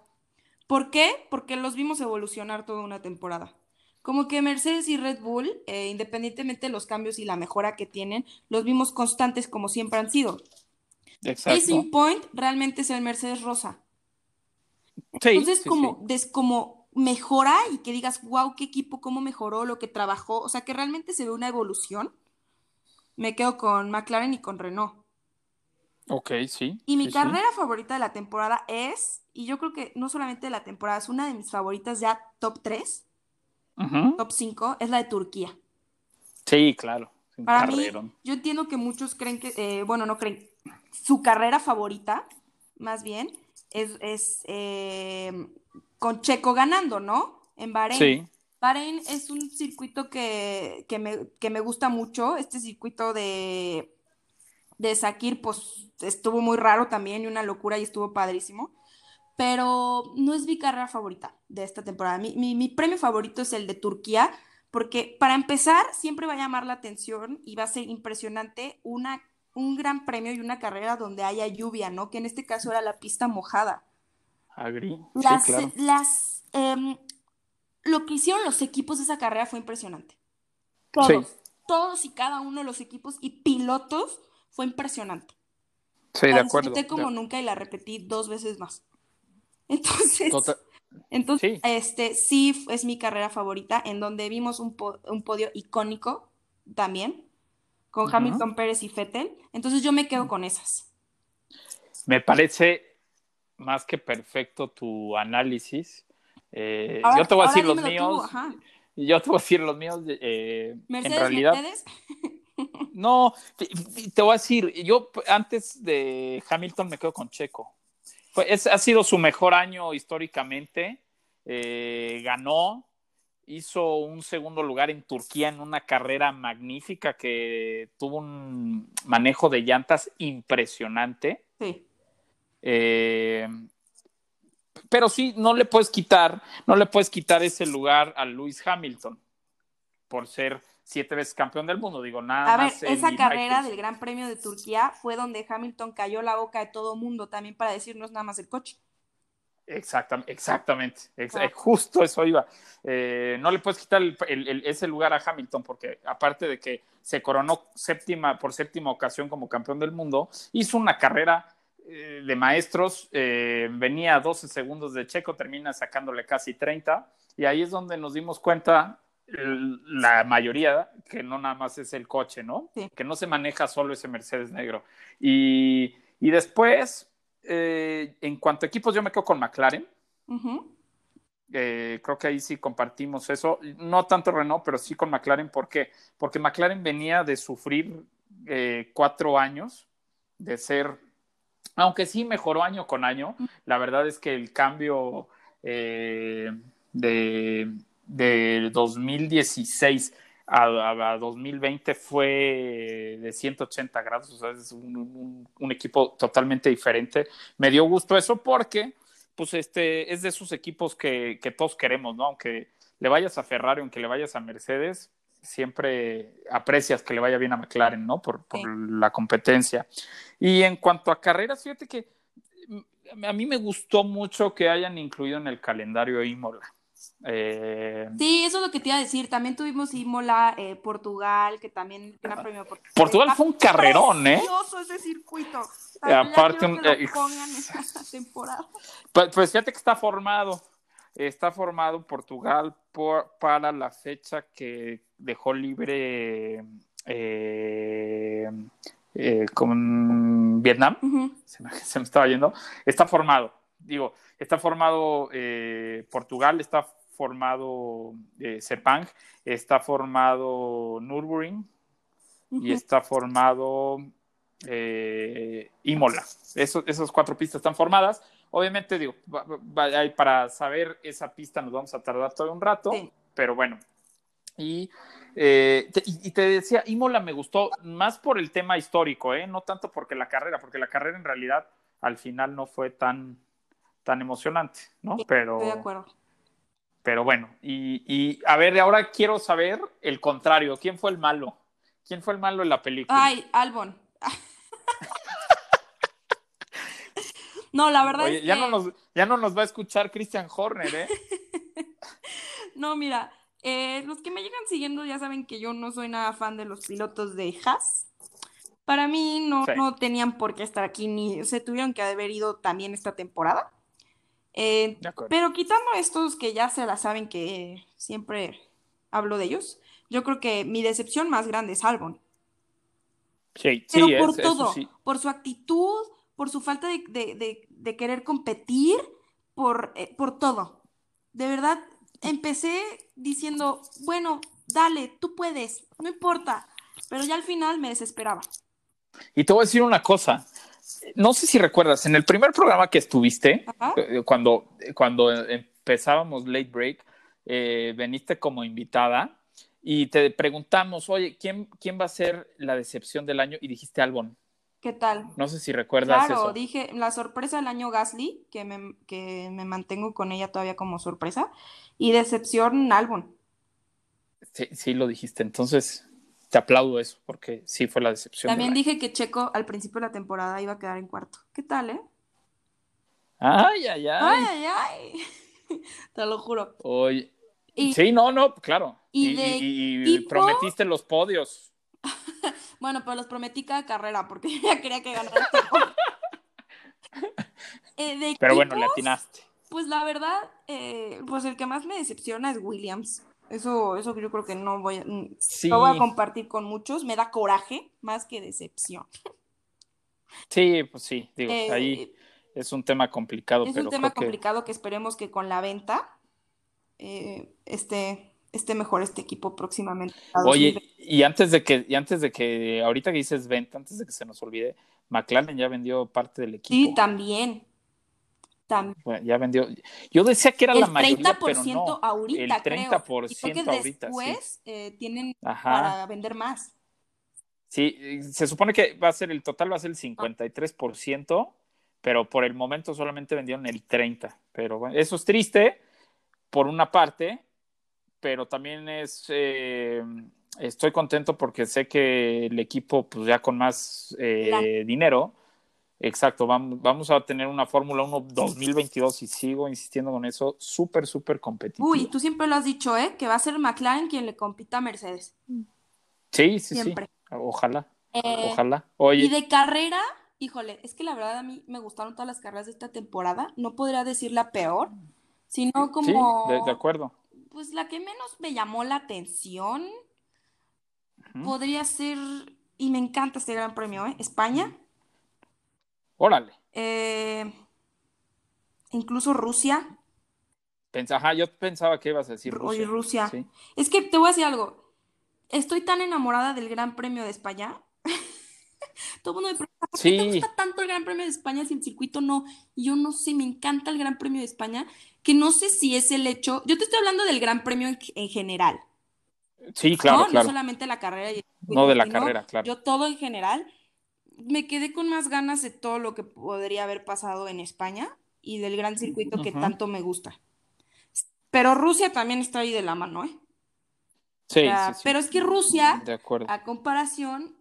Speaker 2: ¿Por qué? Porque los vimos evolucionar toda una temporada como que Mercedes y Red Bull, eh, independientemente de los cambios y la mejora que tienen, los vimos constantes como siempre han sido.
Speaker 1: Exacto.
Speaker 2: Racing Point realmente es el Mercedes Rosa. Entonces, como, como mejora y que digas, wow, qué equipo, cómo mejoró, lo que trabajó, o sea, que realmente se ve una evolución, me quedo con McLaren y con Renault.
Speaker 1: Ok, sí.
Speaker 2: Y mi carrera favorita de la temporada es, y yo creo que no solamente de la temporada, es una de mis favoritas ya top 3, top 5, es la de Turquía.
Speaker 1: Sí, claro.
Speaker 2: Para mí, yo entiendo que muchos creen que, eh, bueno, no creen, su carrera favorita, más bien, es, eh, con Checo ganando, ¿no? En Bahrein. Sí. Bahrein es un circuito que, me, gusta mucho. Este circuito de, de Sakir, pues estuvo muy raro también y una locura y estuvo padrísimo pero no es mi carrera favorita de esta temporada. Mi, premio favorito es el de Turquía, porque para empezar siempre va a llamar la atención y va a ser impresionante una, un gran premio y una carrera donde haya lluvia, ¿no? Que en este caso era la pista mojada.
Speaker 1: Agri.
Speaker 2: Las, las, em, lo que hicieron los equipos de esa carrera fue impresionante. Todos, todos y cada uno de los equipos y pilotos fue impresionante.
Speaker 1: Sí, de acuerdo.
Speaker 2: La como nunca y la repetí dos veces más. Entonces, entonces sí. este sí es mi carrera favorita, en donde vimos un, podio icónico también, con Hamilton Pérez y Fettel. Entonces yo me quedo con esas.
Speaker 1: Me parece más que perfecto tu análisis. Eh, yo te voy a decir los míos. yo te voy a decir los míos. Eh, en realidad, No, te voy a decir, yo antes de Hamilton me quedo con Checo. Ha sido su mejor año históricamente. Eh, ganó, hizo un segundo lugar en Turquía en una carrera magnífica que tuvo un manejo de llantas impresionante.
Speaker 2: Sí.
Speaker 1: Eh, pero sí, no le puedes quitar, no le puedes quitar ese lugar a Lewis Hamilton por ser siete veces campeón del mundo. Digo, nada
Speaker 2: a ver, esa carrera del Gran Premio de Turquía fue donde Hamilton cayó la boca de todo mundo también para decirnos nada más el coche.
Speaker 1: Exactamente, exactamente, justo eso iba. Eh, no le puedes quitar ese lugar a Hamilton porque aparte de que se coronó séptima por séptima ocasión como campeón del mundo, hizo una carrera eh, de maestros, eh, venía a 12 segundos de Checo, termina sacándole casi 30 y ahí es donde nos dimos cuenta la mayoría que no nada más es el coche, ¿no? Que no se maneja solo ese Mercedes negro. Y, y después eh, en cuanto a equipos, yo me quedo con McLaren. Eh, creo que ahí sí compartimos eso. No tanto Renault, pero sí con McLaren. ¿Por qué? Porque McLaren venía de sufrir eh, cuatro años de ser, aunque sí mejoró año con año, la verdad es que el cambio de, de 2016 a, 2020 fue de 180 grados, o sea, es un, equipo totalmente diferente. Me dio gusto eso porque, pues, este es de esos equipos que, todos queremos, ¿no? Aunque le vayas a Ferrari, aunque le vayas a Mercedes, siempre aprecias que le vaya bien a McLaren, ¿no? Por, la competencia. Y en cuanto a carreras, fíjate que mm, a mí me gustó mucho que hayan incluido en el calendario Imola.
Speaker 2: Eh, sí, eso es lo que te iba a decir. También tuvimos Imola, eh, Portugal, que también gran premio
Speaker 1: Portugal fue un carrerón, ¿eh?
Speaker 2: ese circuito.
Speaker 1: aparte,
Speaker 2: eh, temporada. Pues,
Speaker 1: pues, fíjate que está formado. Está formado Portugal por, para la fecha que dejó libre con Vietnam. se, me, se me estaba yendo. Está formado. Digo, está formado Portugal, está formado eh, Sepang, está formado Nürburgring y está formado eh, Imola. esas cuatro pistas están formadas. Obviamente, digo, para saber esa pista nos vamos a tardar todo un rato, pero bueno. Y, eh, te, y, te decía, Imola me gustó más por el tema histórico, ¿eh? no tanto porque la carrera, porque la carrera en realidad al final no fue tan, tan emocionante, ¿no? pero,
Speaker 2: estoy de acuerdo.
Speaker 1: Pero bueno, y, a ver, ahora quiero saber el contrario. ¿Quién fue el malo? ¿Quién fue el malo en la película?
Speaker 2: Ay, Albon. no, la verdad es
Speaker 1: ya
Speaker 2: que...
Speaker 1: No nos, ya no nos va a escuchar Christian Horner, ¿eh?
Speaker 2: no, mira, eh, los que me llegan siguiendo ya saben que yo no soy nada fan de los pilotos de Haas. Para mí no, no tenían por qué estar aquí, ni se tuvieron que haber ido también esta temporada. Eh, pero quitando estos que ya se la saben que siempre hablo de ellos, yo creo que mi decepción más grande es Albon.
Speaker 1: Sí,
Speaker 2: pero por todo, por su actitud, por su falta de, querer competir, por, eh, por todo. De verdad, empecé diciendo, bueno, dale, tú puedes, no importa. Pero ya al final me desesperaba.
Speaker 1: Y te voy a decir una cosa, no sé si recuerdas, en el primer programa que estuviste, eh, cuando, cuando empezábamos Late Break, eh, veniste como invitada y te preguntamos, oye, ¿quién, ¿quién va a ser la decepción del año? Y dijiste Albon.
Speaker 2: ¿Qué tal?
Speaker 1: No sé si recuerdas
Speaker 2: claro, dije la sorpresa del año Gasly, que me, que me mantengo con ella todavía como sorpresa, y decepción Albon.
Speaker 1: Sí, sí lo dijiste. Entonces, te aplaudo eso, porque sí fue la decepción.
Speaker 2: También dije que Checo al principio de la temporada iba a quedar en cuarto. ¿Qué tal, eh?
Speaker 1: Ay, ay,
Speaker 2: ay. Ay, ay, ay. Te lo juro.
Speaker 1: Oye. sí, no, no, claro. Y, prometiste los podios.
Speaker 2: bueno, pero los prometí cada carrera porque yo ya quería que ganara
Speaker 1: eh, Pero bueno, le atinaste.
Speaker 2: Pues la verdad, eh, pues el que más me decepciona es Williams. Eso, eso yo creo que no voy, a, voy a compartir con muchos. Me da coraje más que decepción.
Speaker 1: Sí, pues sí, digo, eh, ahí es un tema complicado.
Speaker 2: Es un tema complicado que... esperemos que con la venta, eh, este, esté mejor este equipo próximamente.
Speaker 1: Oye, y antes de que, y antes de que, ahorita que dices venta, antes de que se nos olvide, McLaren ya vendió parte del equipo.
Speaker 2: Sí, también.
Speaker 1: Bueno, ya vendió. Yo decía que era la mayoría, pero
Speaker 2: no. ahorita,
Speaker 1: el 30%
Speaker 2: creo. Y
Speaker 1: ahorita.
Speaker 2: Después eh, tienen para vender más.
Speaker 1: Sí, se supone que va a ser el total va a ser el 53%, pero por el momento solamente vendieron el 30%. Pero bueno, eso es triste por una parte, pero también es eh, estoy contento porque sé que el equipo, pues ya con más eh, dinero, exacto, vamos, a tener una Fórmula 1 2022 y sigo insistiendo con eso, súper, súper competitivo.
Speaker 2: Uy, tú siempre lo has dicho, ¿eh? Que va a ser McLaren quien le compita a Mercedes.
Speaker 1: Sí, sí, sí. Ojalá. Eh, ojalá. Oye.
Speaker 2: Y de carrera, híjole, es que la verdad a mí me gustaron todas las carreras de esta temporada. No podría decir la peor, sino como.
Speaker 1: Sí, de acuerdo
Speaker 2: pues la que menos me llamó la atención podría ser, y me encanta este gran premio, ¿eh? España.
Speaker 1: Órale.
Speaker 2: Eh, incluso Rusia.
Speaker 1: Ajá, yo pensaba que ibas a decir Rusia.
Speaker 2: Rusia. Es que te voy a decir algo. Estoy tan enamorada del Gran Premio de España. Todo el mundo me pregunta, ¿por qué te gusta tanto el Gran Premio de España si el circuito no? Y yo no sé, me encanta el Gran Premio de España que no sé si es el hecho, yo te estoy hablando del Gran Premio en, general.
Speaker 1: Sí, claro,
Speaker 2: ¿no?
Speaker 1: claro.
Speaker 2: No solamente la carrera.
Speaker 1: no de la carrera, claro.
Speaker 2: Yo todo en general. Me quedé con más ganas de todo lo que podría haber pasado en España y del gran circuito que tanto me gusta. Pero Rusia también está ahí de la mano, ¿eh?
Speaker 1: Sí, sí, sí,
Speaker 2: Pero es que Rusia,
Speaker 1: de
Speaker 2: a comparación,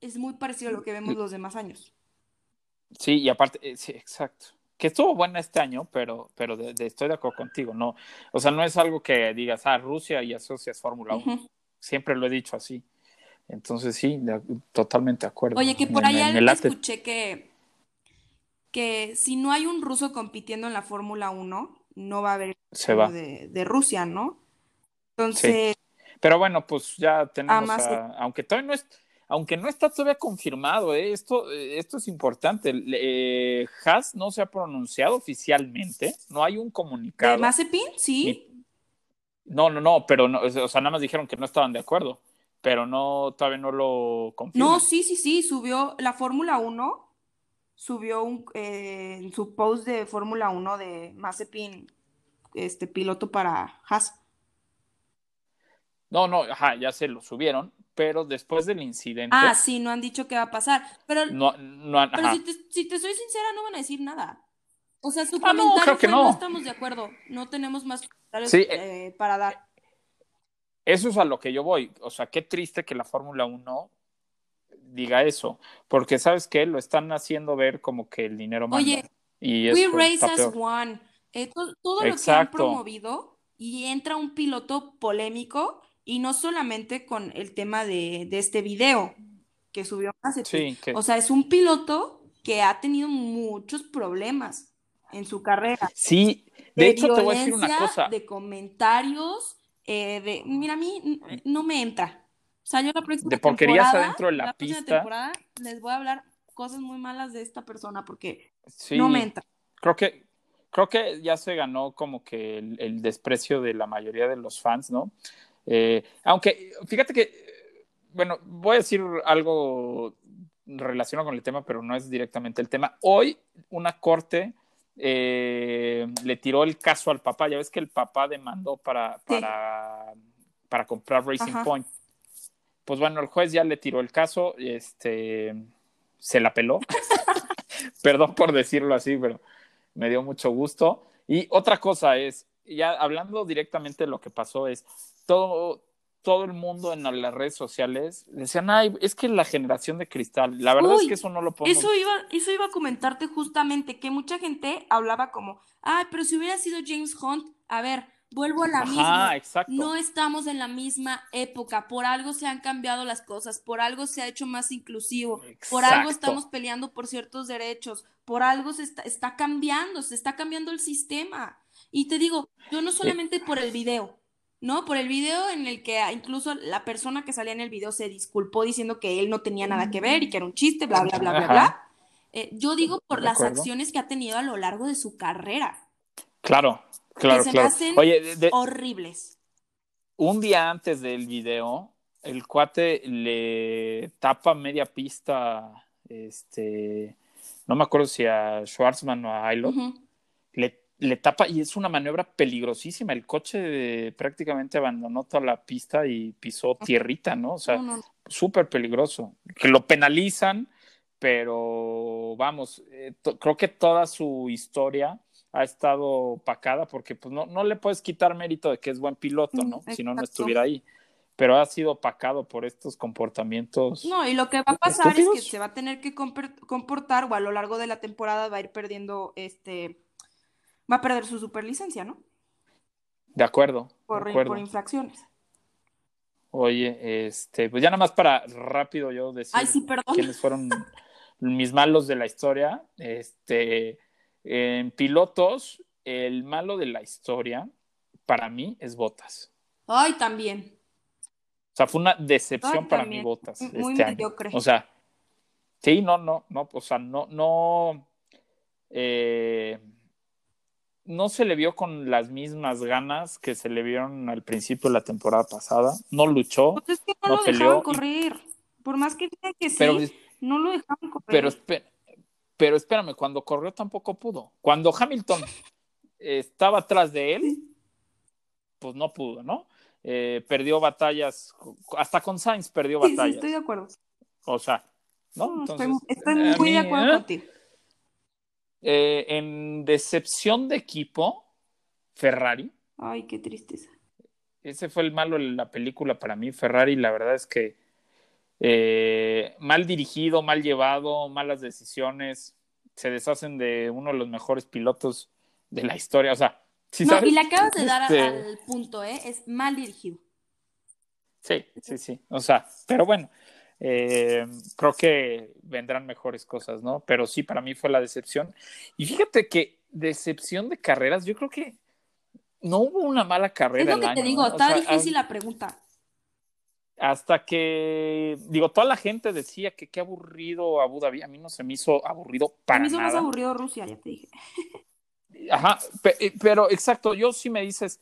Speaker 2: es muy parecido a lo que vemos los demás años.
Speaker 1: Sí, y aparte, eh, sí, exacto. Que estuvo buena este año, pero, pero estoy de acuerdo contigo, no, o sea, no es algo que digas, ah, Rusia y asocias Fórmula 1, siempre lo he dicho así, entonces sí, totalmente de acuerdo.
Speaker 2: Oye, que por allá escuché que, que si no hay un ruso compitiendo en la Fórmula 1, no va a haber
Speaker 1: Se va.
Speaker 2: De, Rusia, ¿no? Entonces...
Speaker 1: Pero bueno, pues ya tenemos, aunque todavía no es aunque no está todavía confirmado, ¿eh? esto, esto es importante. Eh, Haas no se ha pronunciado oficialmente, no hay un comunicado. ¿De
Speaker 2: Mazepin? Sí.
Speaker 1: No, no, no, pero no, o sea, nada más dijeron que no estaban de acuerdo, pero no, todavía no lo confirman.
Speaker 2: No, sí, sí, sí, subió la Fórmula 1, subió un, eh, su post de Fórmula 1 de Mazepin, este piloto para Haas.
Speaker 1: No, no, ajá, ya se lo subieron, pero después del incidente.
Speaker 2: Ah, sí, no han dicho qué va a pasar. Pero,
Speaker 1: no, no
Speaker 2: pero si, te, soy sincera, no van a decir nada. O sea, su ah, comentario no, no. estamos de acuerdo. No tenemos más comentarios eh, eh, para dar.
Speaker 1: Eso es a lo que yo voy. O sea, qué triste que la Fórmula 1 diga eso. Porque, ¿sabes qué? Lo están haciendo ver como que el dinero manda.
Speaker 2: Oye, y we race as one. Eh, todo, lo que han promovido y entra un piloto polémico y no solamente con el tema de, este video que subió hace
Speaker 1: sí,
Speaker 2: O sea, es un piloto que ha tenido muchos problemas en su carrera.
Speaker 1: Sí, de, hecho te voy a decir una cosa.
Speaker 2: De comentarios, eh, de, mira, a mí no me entra. O sea, yo la próxima
Speaker 1: de porquerías adentro de la, pista.
Speaker 2: temporada les voy a hablar cosas muy malas de esta persona porque no me entra.
Speaker 1: Creo que creo que ya se ganó como que el, desprecio de la mayoría de los fans, ¿no? Eh, aunque, fíjate que, bueno, voy a decir algo relacionado con el tema, pero no es directamente el tema. Hoy una corte eh, le tiró el caso al papá. Ya ves que el papá demandó para, para, para comprar Racing Point. Pues bueno, el juez ya le tiró el caso, este, se la peló. Perdón por decirlo así, pero me dio mucho gusto. Y otra cosa es, ya hablando directamente de lo que pasó, es todo, todo el mundo en las redes sociales decían, ay, es que la generación de cristal, la verdad es que eso no lo podemos...
Speaker 2: Eso iba, eso iba a comentarte justamente, que mucha gente hablaba como, ay, pero si hubiera sido James Hunt, a ver, vuelvo a la misma.
Speaker 1: Exacto.
Speaker 2: No estamos en la misma época, por algo se han cambiado las cosas, por algo se ha hecho más inclusivo, por algo estamos peleando por ciertos derechos, por algo se está, está cambiando, se está cambiando el sistema. Y te digo, yo no solamente por el video, ¿no? Por el video en el que incluso la persona que salía en el video se disculpó diciendo que él no tenía nada que ver y que era un chiste, bla, bla, bla, bla, bla. Eh, yo digo por las acciones que ha tenido a lo largo de su carrera.
Speaker 1: Claro, claro,
Speaker 2: que se
Speaker 1: claro.
Speaker 2: Me hacen horribles.
Speaker 1: un día antes del video, el cuate le tapa media pista, este, no me acuerdo si a Schwarzman o a Aylot, le, le, tapa y es una maniobra peligrosísima. El coche prácticamente abandonó toda la pista y pisó tierrita, ¿no? O sea, súper peligroso. Que lo penalizan, pero vamos, eh, creo que toda su historia ha estado opacada porque pues no, no le puedes quitar mérito de que es buen piloto, ¿no? si no, no estuviera ahí pero ha sido opacado por estos comportamientos.
Speaker 2: No, y lo que va a pasar es que se va a tener que comportar o a lo largo de la temporada va a ir perdiendo este va a perder su superlicencia, ¿no?
Speaker 1: De acuerdo.
Speaker 2: Por,
Speaker 1: por
Speaker 2: infracciones.
Speaker 1: Oye, este, pues ya nada más para rápido yo decir quiénes fueron mis malos de la historia. Este, en pilotos, el malo de la historia para mí es Botas.
Speaker 2: Ay, también.
Speaker 1: O sea, fue una decepción para mí Botas. Muy este mediocre. O sea, sí, no, no, no, o sea, no, no, eh, no se le vio con las mismas ganas que se le vieron al principio de la temporada pasada. No luchó.
Speaker 2: Pues es que no, lo dejaban correr. Por más que digan que sí, no lo dejaban correr.
Speaker 1: Pero, pero espérame, cuando corrió tampoco pudo. Cuando Hamilton estaba atrás de él, pues no pudo, ¿no? Eh, perdió batallas, hasta con Sainz perdió batallas. Sí,
Speaker 2: estoy de acuerdo.
Speaker 1: O sea, ¿no?
Speaker 2: estoy, muy de acuerdo ¿eh? contigo.
Speaker 1: Eh, en decepción de equipo, Ferrari.
Speaker 2: Ay, qué tristeza.
Speaker 1: Ese fue el malo de la película para mí. Ferrari, la verdad es que mal dirigido, mal llevado, malas decisiones. Se deshacen de uno de los mejores pilotos de la historia. O sea,
Speaker 2: no, y le acabas de dar este al punto, ¿eh? Es mal dirigido.
Speaker 1: Sí, sí, sí. O sea, pero bueno, eh, creo que vendrán mejores cosas, ¿no? Pero sí, para mí fue la decepción. Y fíjate que decepción de carreras, yo creo que no hubo una mala carrera.
Speaker 2: Es lo que te digo, está difícil la pregunta.
Speaker 1: Hasta que, digo, toda la gente decía que qué aburrido Abu Dhabi. A mí no se me hizo aburrido para nada. A mí se me hizo
Speaker 2: aburrido Rusia, ya te dije.
Speaker 1: Ajá, eh, pero exacto, yo sí me dices,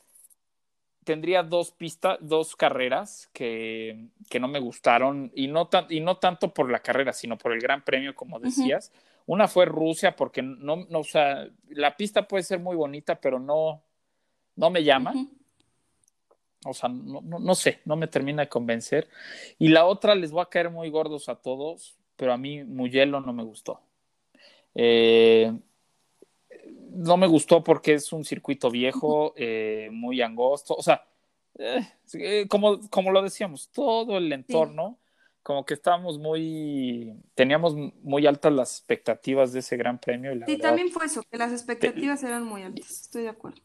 Speaker 1: tendría dos pistas, dos carreras que, que no me gustaron, y no, y no tanto por la carrera, sino por el Gran Premio, como decías. Una fue Rusia, porque no, no, o sea, la pista puede ser muy bonita, pero no, no me llama. O sea, no, no, no, sé, no me termina de convencer. Y la otra les voy a caer muy gordos a todos, pero a mí Muyelo no me gustó. Eh, no me gustó porque es un circuito viejo, eh, muy angosto, o sea, eh, eh, como, como lo decíamos, todo el entorno, como que estábamos muy, teníamos muy altas las expectativas de ese gran premio. Y
Speaker 2: sí, también fue eso, que las expectativas eran muy altas, estoy de acuerdo.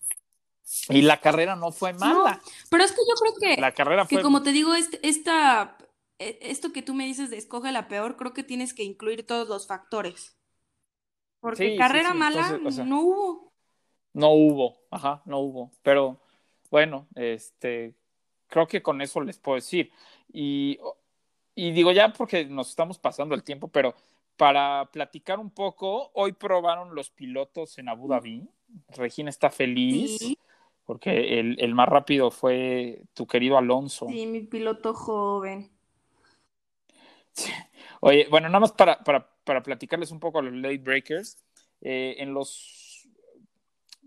Speaker 1: Y la carrera no fue mala.
Speaker 2: pero es que yo creo que,
Speaker 1: la carrera
Speaker 2: que como te digo, este, esta, esto que tú me dices de escoge la peor, creo que tienes que incluir todos los factores. Porque carrera mala no hubo.
Speaker 1: No hubo, ajá, no hubo. Pero bueno, este, creo que con eso les puedo decir. Y, y digo ya porque nos estamos pasando el tiempo, pero para platicar un poco, hoy probaron los pilotos en Abu Dhabi. Regina está feliz. Porque el, el, más rápido fue tu querido Alonso.
Speaker 2: Sí, mi piloto joven.
Speaker 1: Oye, bueno, nada más para, para para platicarles un poco a los late breakers, eh, en los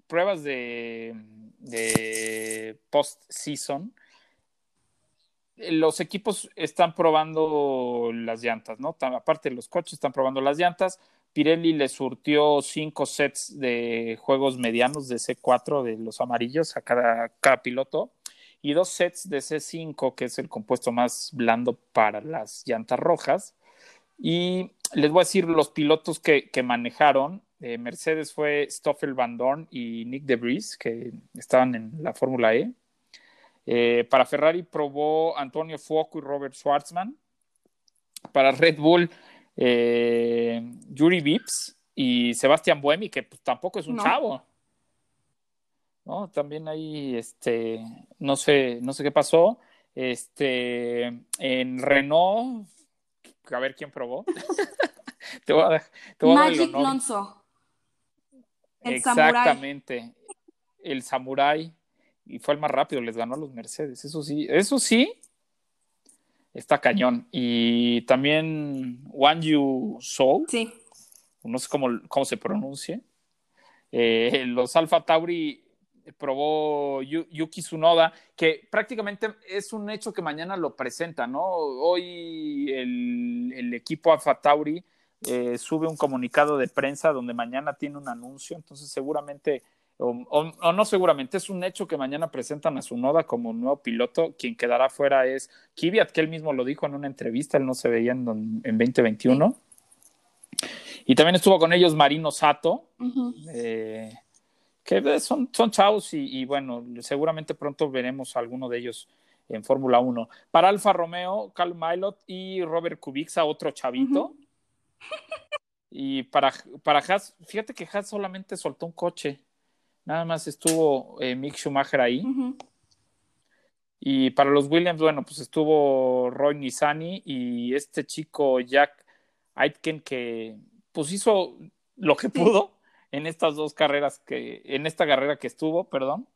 Speaker 1: pruebas de, de post-season, los equipos están probando las llantas, ¿no? Aparte los coches están probando las llantas. Pirelli le surtió cinco sets de juegos medianos de C4 de los amarillos a cada, cada piloto y dos sets de C5, que es el compuesto más blando para las llantas rojas. Y les voy a decir los pilotos que, manejaron. Eh, Mercedes fue Stoffel Van Dorn y Nick DeBris, que estaban en la Fórmula E. Eh, para Ferrari probó Antonio Fuoco y Robert Schwartzman. Para Red Bull, eh, Yuri Vips y Sebastián Buemi, que pues, tampoco es un chavo. ¿No? También ahí, este, no sé, no sé qué pasó. Este, en Renault a ver quién probó. te voy a, te voy
Speaker 2: Magic Lonzo.
Speaker 1: El Exactamente. El Samurai y fue el más rápido, les ganó a los Mercedes. Eso sí, eso sí, está cañón. Y también Wang Yu Zhou,
Speaker 2: Sí.
Speaker 1: no sé cómo, cómo se pronuncie. Eh, los Alfa Tauri probó Yu- Yuki Tsunoda, que prácticamente es un hecho que mañana lo presenta, ¿no? Hoy el, el equipo Alfa Tauri eh, sube un comunicado de prensa donde mañana tiene un anuncio, entonces seguramente, o, o- o no seguramente, es un hecho que mañana presentan a Tsunoda como nuevo piloto, quien quedará fuera es Kvyat, que él mismo lo dijo en una entrevista, él no se veía en, en 2021. Y también estuvo con ellos Marino Sato, eh, que son, son chavos y, y bueno, seguramente pronto veremos a alguno de ellos en Fórmula 1. Para Alfa Romeo, Cal Milot y Robert Kubica, otro chavito. Y para, para Haas, fíjate que Haas solamente soltó un coche. Nada más estuvo eh, Mick Schumacher ahí. Y para los Williams, bueno, pues estuvo Roy Nizani y este chico Jack Aitken que pues hizo lo que pudo en estas dos carreras que, en esta carrera que estuvo, perdón.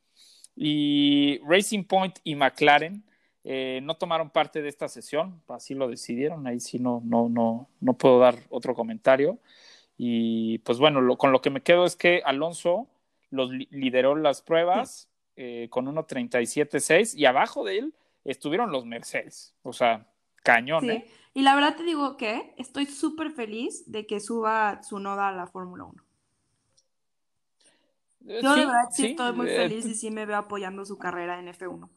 Speaker 1: Y Racing Point y McLaren eh, no tomaron parte de esta sesión, así lo decidieron, ahí sí no, no, no, no puedo dar otro comentario. Y pues bueno, lo, con lo que me quedo es que Alonso los li- lideró las pruebas eh, con 1.37.6 y abajo de él estuvieron los Mercedes, o sea, cañón,
Speaker 2: Sí.
Speaker 1: ¿eh?
Speaker 2: Y la verdad te digo que estoy súper feliz de que suba su noda a la Fórmula 1.
Speaker 1: Eh,
Speaker 2: Yo
Speaker 1: sí,
Speaker 2: de verdad sí,
Speaker 1: sí,
Speaker 2: estoy muy
Speaker 1: eh,
Speaker 2: feliz y sí me veo apoyando su carrera en F1.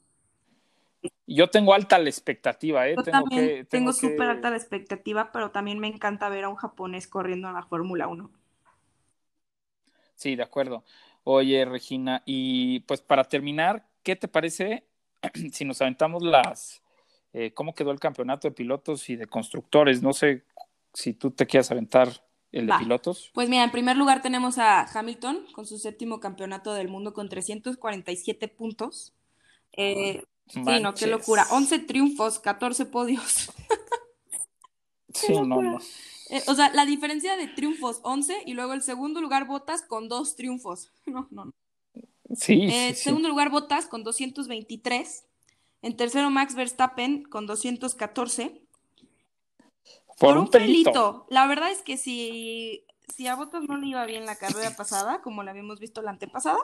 Speaker 1: Yo tengo alta la expectativa, ¿eh?
Speaker 2: Yo
Speaker 1: tengo
Speaker 2: también
Speaker 1: que,
Speaker 2: tengo
Speaker 1: que-
Speaker 2: súper alta la expectativa, pero también me encanta ver a un japonés corriendo en la Fórmula 1.
Speaker 1: Sí, de acuerdo. Oye, Regina, y pues para terminar, ¿qué te parece si nos aventamos las, eh, cómo quedó el campeonato de pilotos y de constructores? No sé si tú te quieras aventar el de
Speaker 2: Va.
Speaker 1: pilotos.
Speaker 2: Pues mira, en primer lugar tenemos a Hamilton con su séptimo campeonato del mundo con 347 puntos. Eh, sí, no, qué locura. 11 triunfos, 14 podios.
Speaker 1: Sí, no, no.
Speaker 2: Eh, o sea, la diferencia de triunfos, 11, y luego el segundo lugar Botas con dos triunfos. No, no, no.
Speaker 1: Sí,
Speaker 2: Eh,
Speaker 1: sí, sí.
Speaker 2: segundo lugar Botas con 223. En tercero Max Verstappen con 214.
Speaker 1: Por, un pelito.
Speaker 2: La verdad es que si, si a Botas no le iba bien la carrera pasada, como la habíamos visto la antepasada,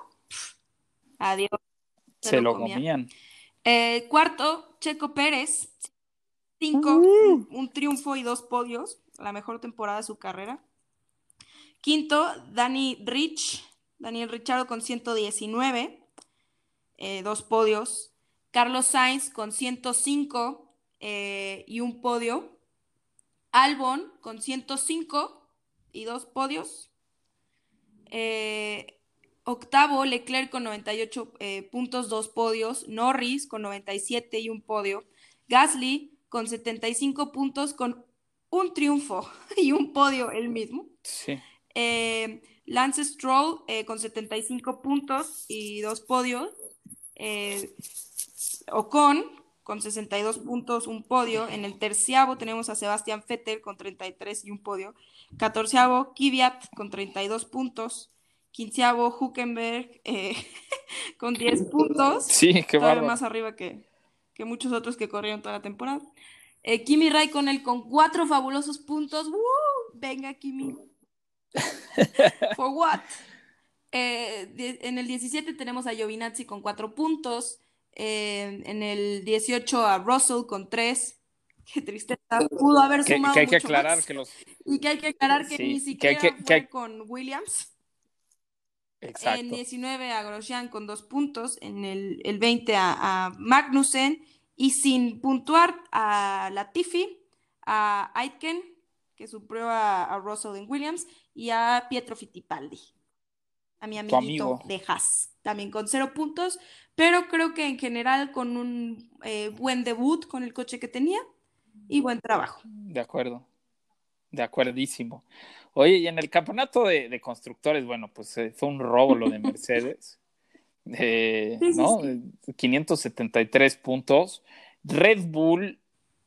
Speaker 2: adiós.
Speaker 1: Se lo
Speaker 2: comía.
Speaker 1: comían.
Speaker 2: Eh, cuarto, Checo Pérez. Cinco,
Speaker 1: Uh.
Speaker 2: un, un triunfo y dos podios. La mejor temporada de su carrera. Quinto, Dani Rich. Daniel Richardo con 119. eh, dos podios. Carlos Sainz con 105 eh, y un podio. Albon con 105 y dos podios. Eh, octavo, Leclerc con 98 eh, puntos, dos podios. Norris con 97 y un podio. Gasly con 75 puntos, con un triunfo y un podio él mismo.
Speaker 1: Sí.
Speaker 2: Eh, Lance Stroll eh, con 75 puntos y dos podios. Eh, Ocon con 62 puntos, un podio. En el terciavo tenemos a Sebastián Vettel con 33 y un podio. Catorceavo, Kvyat con 32 puntos. Quinceavo, Huckenberg eh, con 10 puntos.
Speaker 1: Sí, qué
Speaker 2: Todavía más arriba que, que muchos otros que corrieron toda la temporada. Eh, Kimi Raikkonen con cuatro fabulosos puntos. ¡Woo! Venga, Kimi. For what? Eh, en el 17 tenemos a Giovinazzi con cuatro puntos. Eh, en el 18 a Russell con tres. Qué tristeza. Pudo haber
Speaker 1: Que,
Speaker 2: sumado
Speaker 1: que hay que
Speaker 2: mucho
Speaker 1: aclarar
Speaker 2: más.
Speaker 1: que los.
Speaker 2: Y que hay que aclarar que
Speaker 1: Sí,
Speaker 2: ni
Speaker 1: que
Speaker 2: siquiera
Speaker 1: que- que
Speaker 2: fue con Williams. En
Speaker 1: Exacto.
Speaker 2: 19 a Grosjean con dos puntos, en el, el 20 a, a Magnussen y sin puntuar a Latifi, a Aitken, que suplió a, a Russell en Williams, y a Pietro Fittipaldi, a mi amiguito
Speaker 1: amigo.
Speaker 2: de Haas, también con cero puntos, pero creo que en general con un eh, buen debut con el coche que tenía y buen trabajo.
Speaker 1: De acuerdo. De acuerdísimo. Oye, y en el campeonato de, de constructores, bueno, pues eh, fue un robo lo de Mercedes. Eh,
Speaker 2: Sí, sí,
Speaker 1: ¿no?
Speaker 2: sí.
Speaker 1: Eh, 573 puntos. Red Bull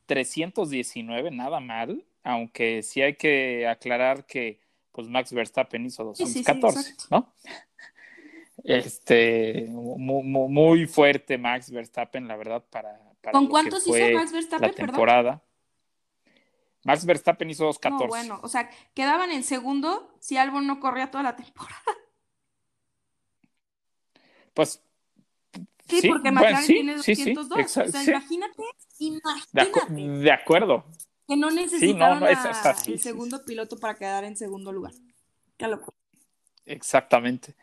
Speaker 1: 319, nada mal, aunque sí hay que aclarar que pues Max Verstappen hizo
Speaker 2: Sí, sí, sí,
Speaker 1: 214,
Speaker 2: exacto.
Speaker 1: ¿no? Este, muy, muy, fuerte Max Verstappen, la verdad, para.
Speaker 2: ¿Con cuántos hizo Max Verstappen?
Speaker 1: La temporada. Max Verstappen hizo 2.14. No,
Speaker 2: bueno, o sea, quedaban en segundo si Albon no corría toda la temporada.
Speaker 1: Pues.
Speaker 2: Sí, porque McLaren tiene 202. o sea, imagínate, imagínate.
Speaker 1: De, acuerdo.
Speaker 2: Que no necesitaron el segundo piloto para quedar en segundo lugar. Qué locura.
Speaker 1: Exactamente.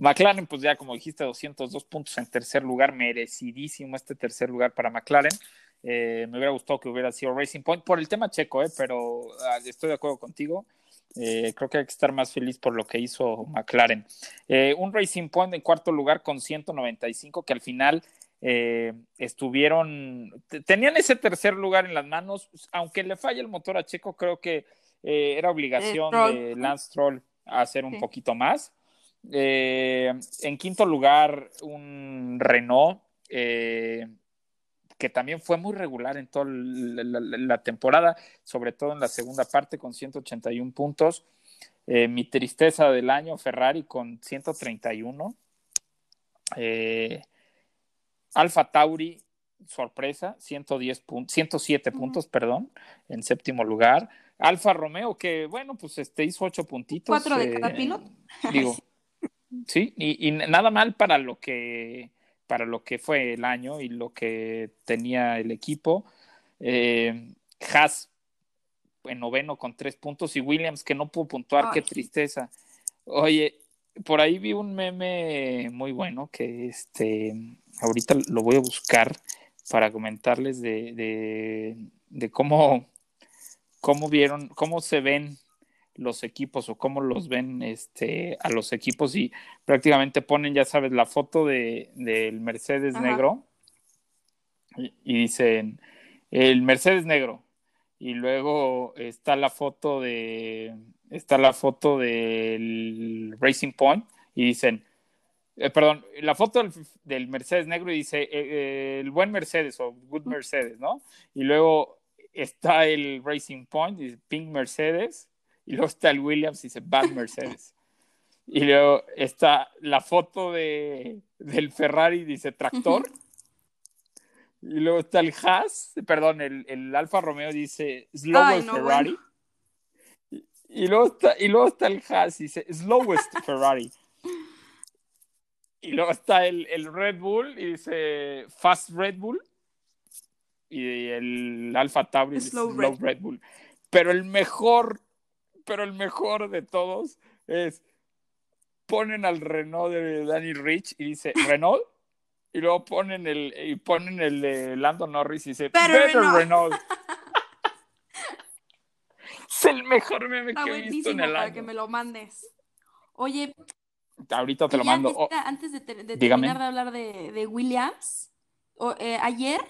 Speaker 1: McLaren, pues ya como dijiste, 202 puntos en tercer lugar, merecidísimo este tercer lugar para McLaren. Eh, me hubiera gustado que hubiera sido Racing Point por el tema checo, eh, pero ah, estoy de acuerdo contigo. Eh, creo que hay que estar más feliz por lo que hizo McLaren. un Racing Point en cuarto lugar con 195 que al final estuvieron, tenían ese tercer lugar en las manos, aunque le falla el motor a Checo, creo que era obligación de Lance Troll hacer un poquito más. Eh, en quinto lugar, un Renault, eh, que también fue muy regular en toda la, temporada, sobre todo en la segunda parte con 181 puntos. Eh, mi tristeza del año, Ferrari con 131. Alfa Tauri, sorpresa, 110 puntos, 107 puntos, perdón, en séptimo lugar. Alfa Romeo, que bueno, pues este hizo ocho puntitos.
Speaker 2: Cuatro de cada piloto.
Speaker 1: Digo, Sí, y, nada mal para lo que para lo que fue el año y lo que tenía el equipo. Eh, Haas en noveno con tres puntos y Williams que no pudo puntuar, qué tristeza. Oye, por ahí vi un meme muy bueno que este ahorita lo voy a buscar para comentarles de, de, de cómo, cómo vieron, cómo se ven los equipos o cómo los ven este, a los equipos y prácticamente ponen, ya sabes, la foto de, del Mercedes negro y, dicen el Mercedes negro y luego está la foto de está la foto del Racing Point y dicen eh, perdón, la foto del, Mercedes negro y dice eh, eh, el buen Mercedes o good Mercedes, ¿no? Y luego está el Racing Point, dice Pink Mercedes, y luego está el Williams y dice Bad Mercedes. y luego está la foto de, del Ferrari, dice tractor. Y luego está el Haas, perdón, el, el Alfa Romeo dice Slowest Ferrari. Y, luego está, y luego está el Haas, dice Slowest Ferrari. Y luego está el, el, Red Bull y dice Fast Red Bull. Y el Alfa Tauri dice Slow Red Bull. Pero el mejor pero el mejor de todos es ponen al Renault de Danny Rich y dice Renault y luego ponen el y ponen el de Lando Norris y dice Better, Renault. es el mejor meme que he visto en el para
Speaker 2: que me lo mandes. Oye,
Speaker 1: ahorita te lo mando.
Speaker 2: Oh, antes de, terminar de hablar de, Williams, eh, ayer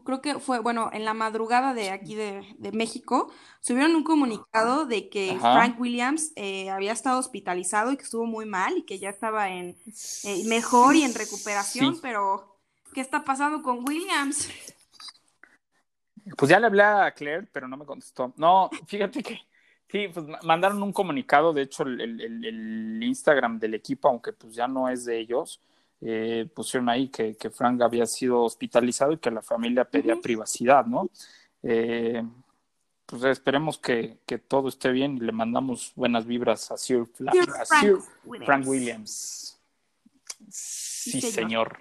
Speaker 2: creo que fue, bueno, en la madrugada de aquí de, México, subieron un comunicado de que Frank Williams eh, había estado hospitalizado y que estuvo muy mal y que ya estaba en eh, mejor y en recuperación, pero ¿qué está pasando con Williams?
Speaker 1: Pues ya le hablé a Claire, pero no me contestó. No, fíjate que sí, pues mandaron un comunicado, de hecho el, el Instagram del equipo, aunque pues ya no es de ellos, eh, pusieron ahí que, Frank había sido hospitalizado y que la familia pedía privacidad, ¿no? Eh, pues esperemos que, todo esté bien y le mandamos buenas vibras a Sir, Frank, Williams. Sí, señor.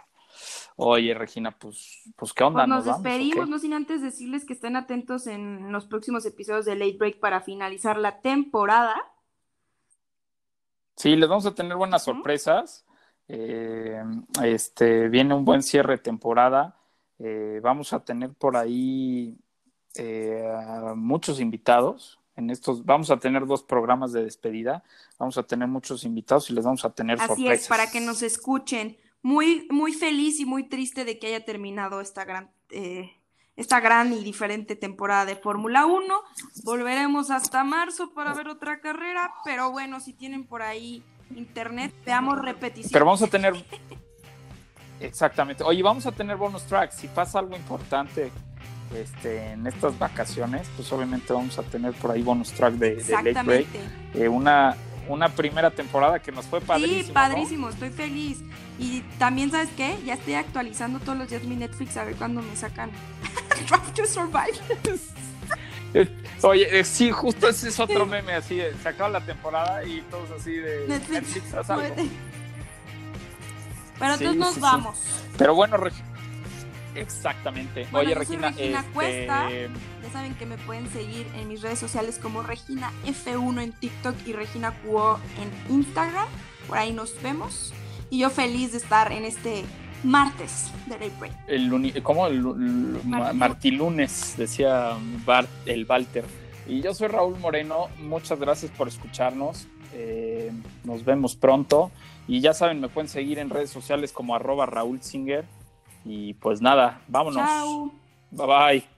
Speaker 1: Oye, Regina, pues, pues ¿qué onda?
Speaker 2: Pues nos, despedimos, no sin antes decirles que estén atentos en los próximos episodios de Late Break para finalizar la temporada.
Speaker 1: Sí, les vamos a tener buenas sorpresas. Eh, este, viene un buen cierre de temporada. Eh, vamos a tener por ahí eh, muchos invitados. En estos vamos a tener dos programas de despedida. Vamos a tener muchos invitados y les vamos a tener
Speaker 2: Así es, para que nos escuchen. Muy, muy feliz y muy triste de que haya terminado esta gran, esta gran y diferente temporada de Fórmula 1. Volveremos hasta marzo para ver otra carrera, pero bueno, si tienen por ahí internet, veamos repetición.
Speaker 1: Pero vamos a tener. Exactamente. Oye, vamos a tener bonus tracks. Si pasa algo importante este, en estas vacaciones, pues obviamente vamos a tener por ahí bonus track de, Late Break. Eh, una, una primera temporada que nos fue padrísimo.
Speaker 2: Sí, padrísimo, estoy feliz. Y también, ¿sabes qué? Ya estoy actualizando todos los días mi Netflix a ver cuándo me sacan Drive to Survive.
Speaker 1: Oye, eh, sí, justo ese es otro meme así, de, se acaba la temporada y todos así de
Speaker 2: Netflix.
Speaker 1: Netflix haz algo.
Speaker 2: Pero
Speaker 1: Sí,
Speaker 2: entonces nos
Speaker 1: sí, sí.
Speaker 2: vamos.
Speaker 1: Pero bueno, Regi- exactamente.
Speaker 2: Bueno,
Speaker 1: Oye, Regina,
Speaker 2: Regina
Speaker 1: este,
Speaker 2: Cuesta. Ya saben que me pueden seguir en mis redes sociales como Regina F1 en TikTok y Regina Cuo en Instagram. Por ahí nos vemos. Y yo feliz de estar en este martes de Daybreak.
Speaker 1: el uni- ¿cómo? El, el- ma-
Speaker 2: Martilunes.
Speaker 1: Martilunes, decía Bart, el Walter. Y yo soy Raúl Moreno. Muchas gracias por escucharnos. Eh, nos vemos pronto. Y ya saben, me pueden seguir en redes sociales como arroba Raúl Singer. Y pues nada, vámonos.
Speaker 2: Chao.
Speaker 1: Bye bye.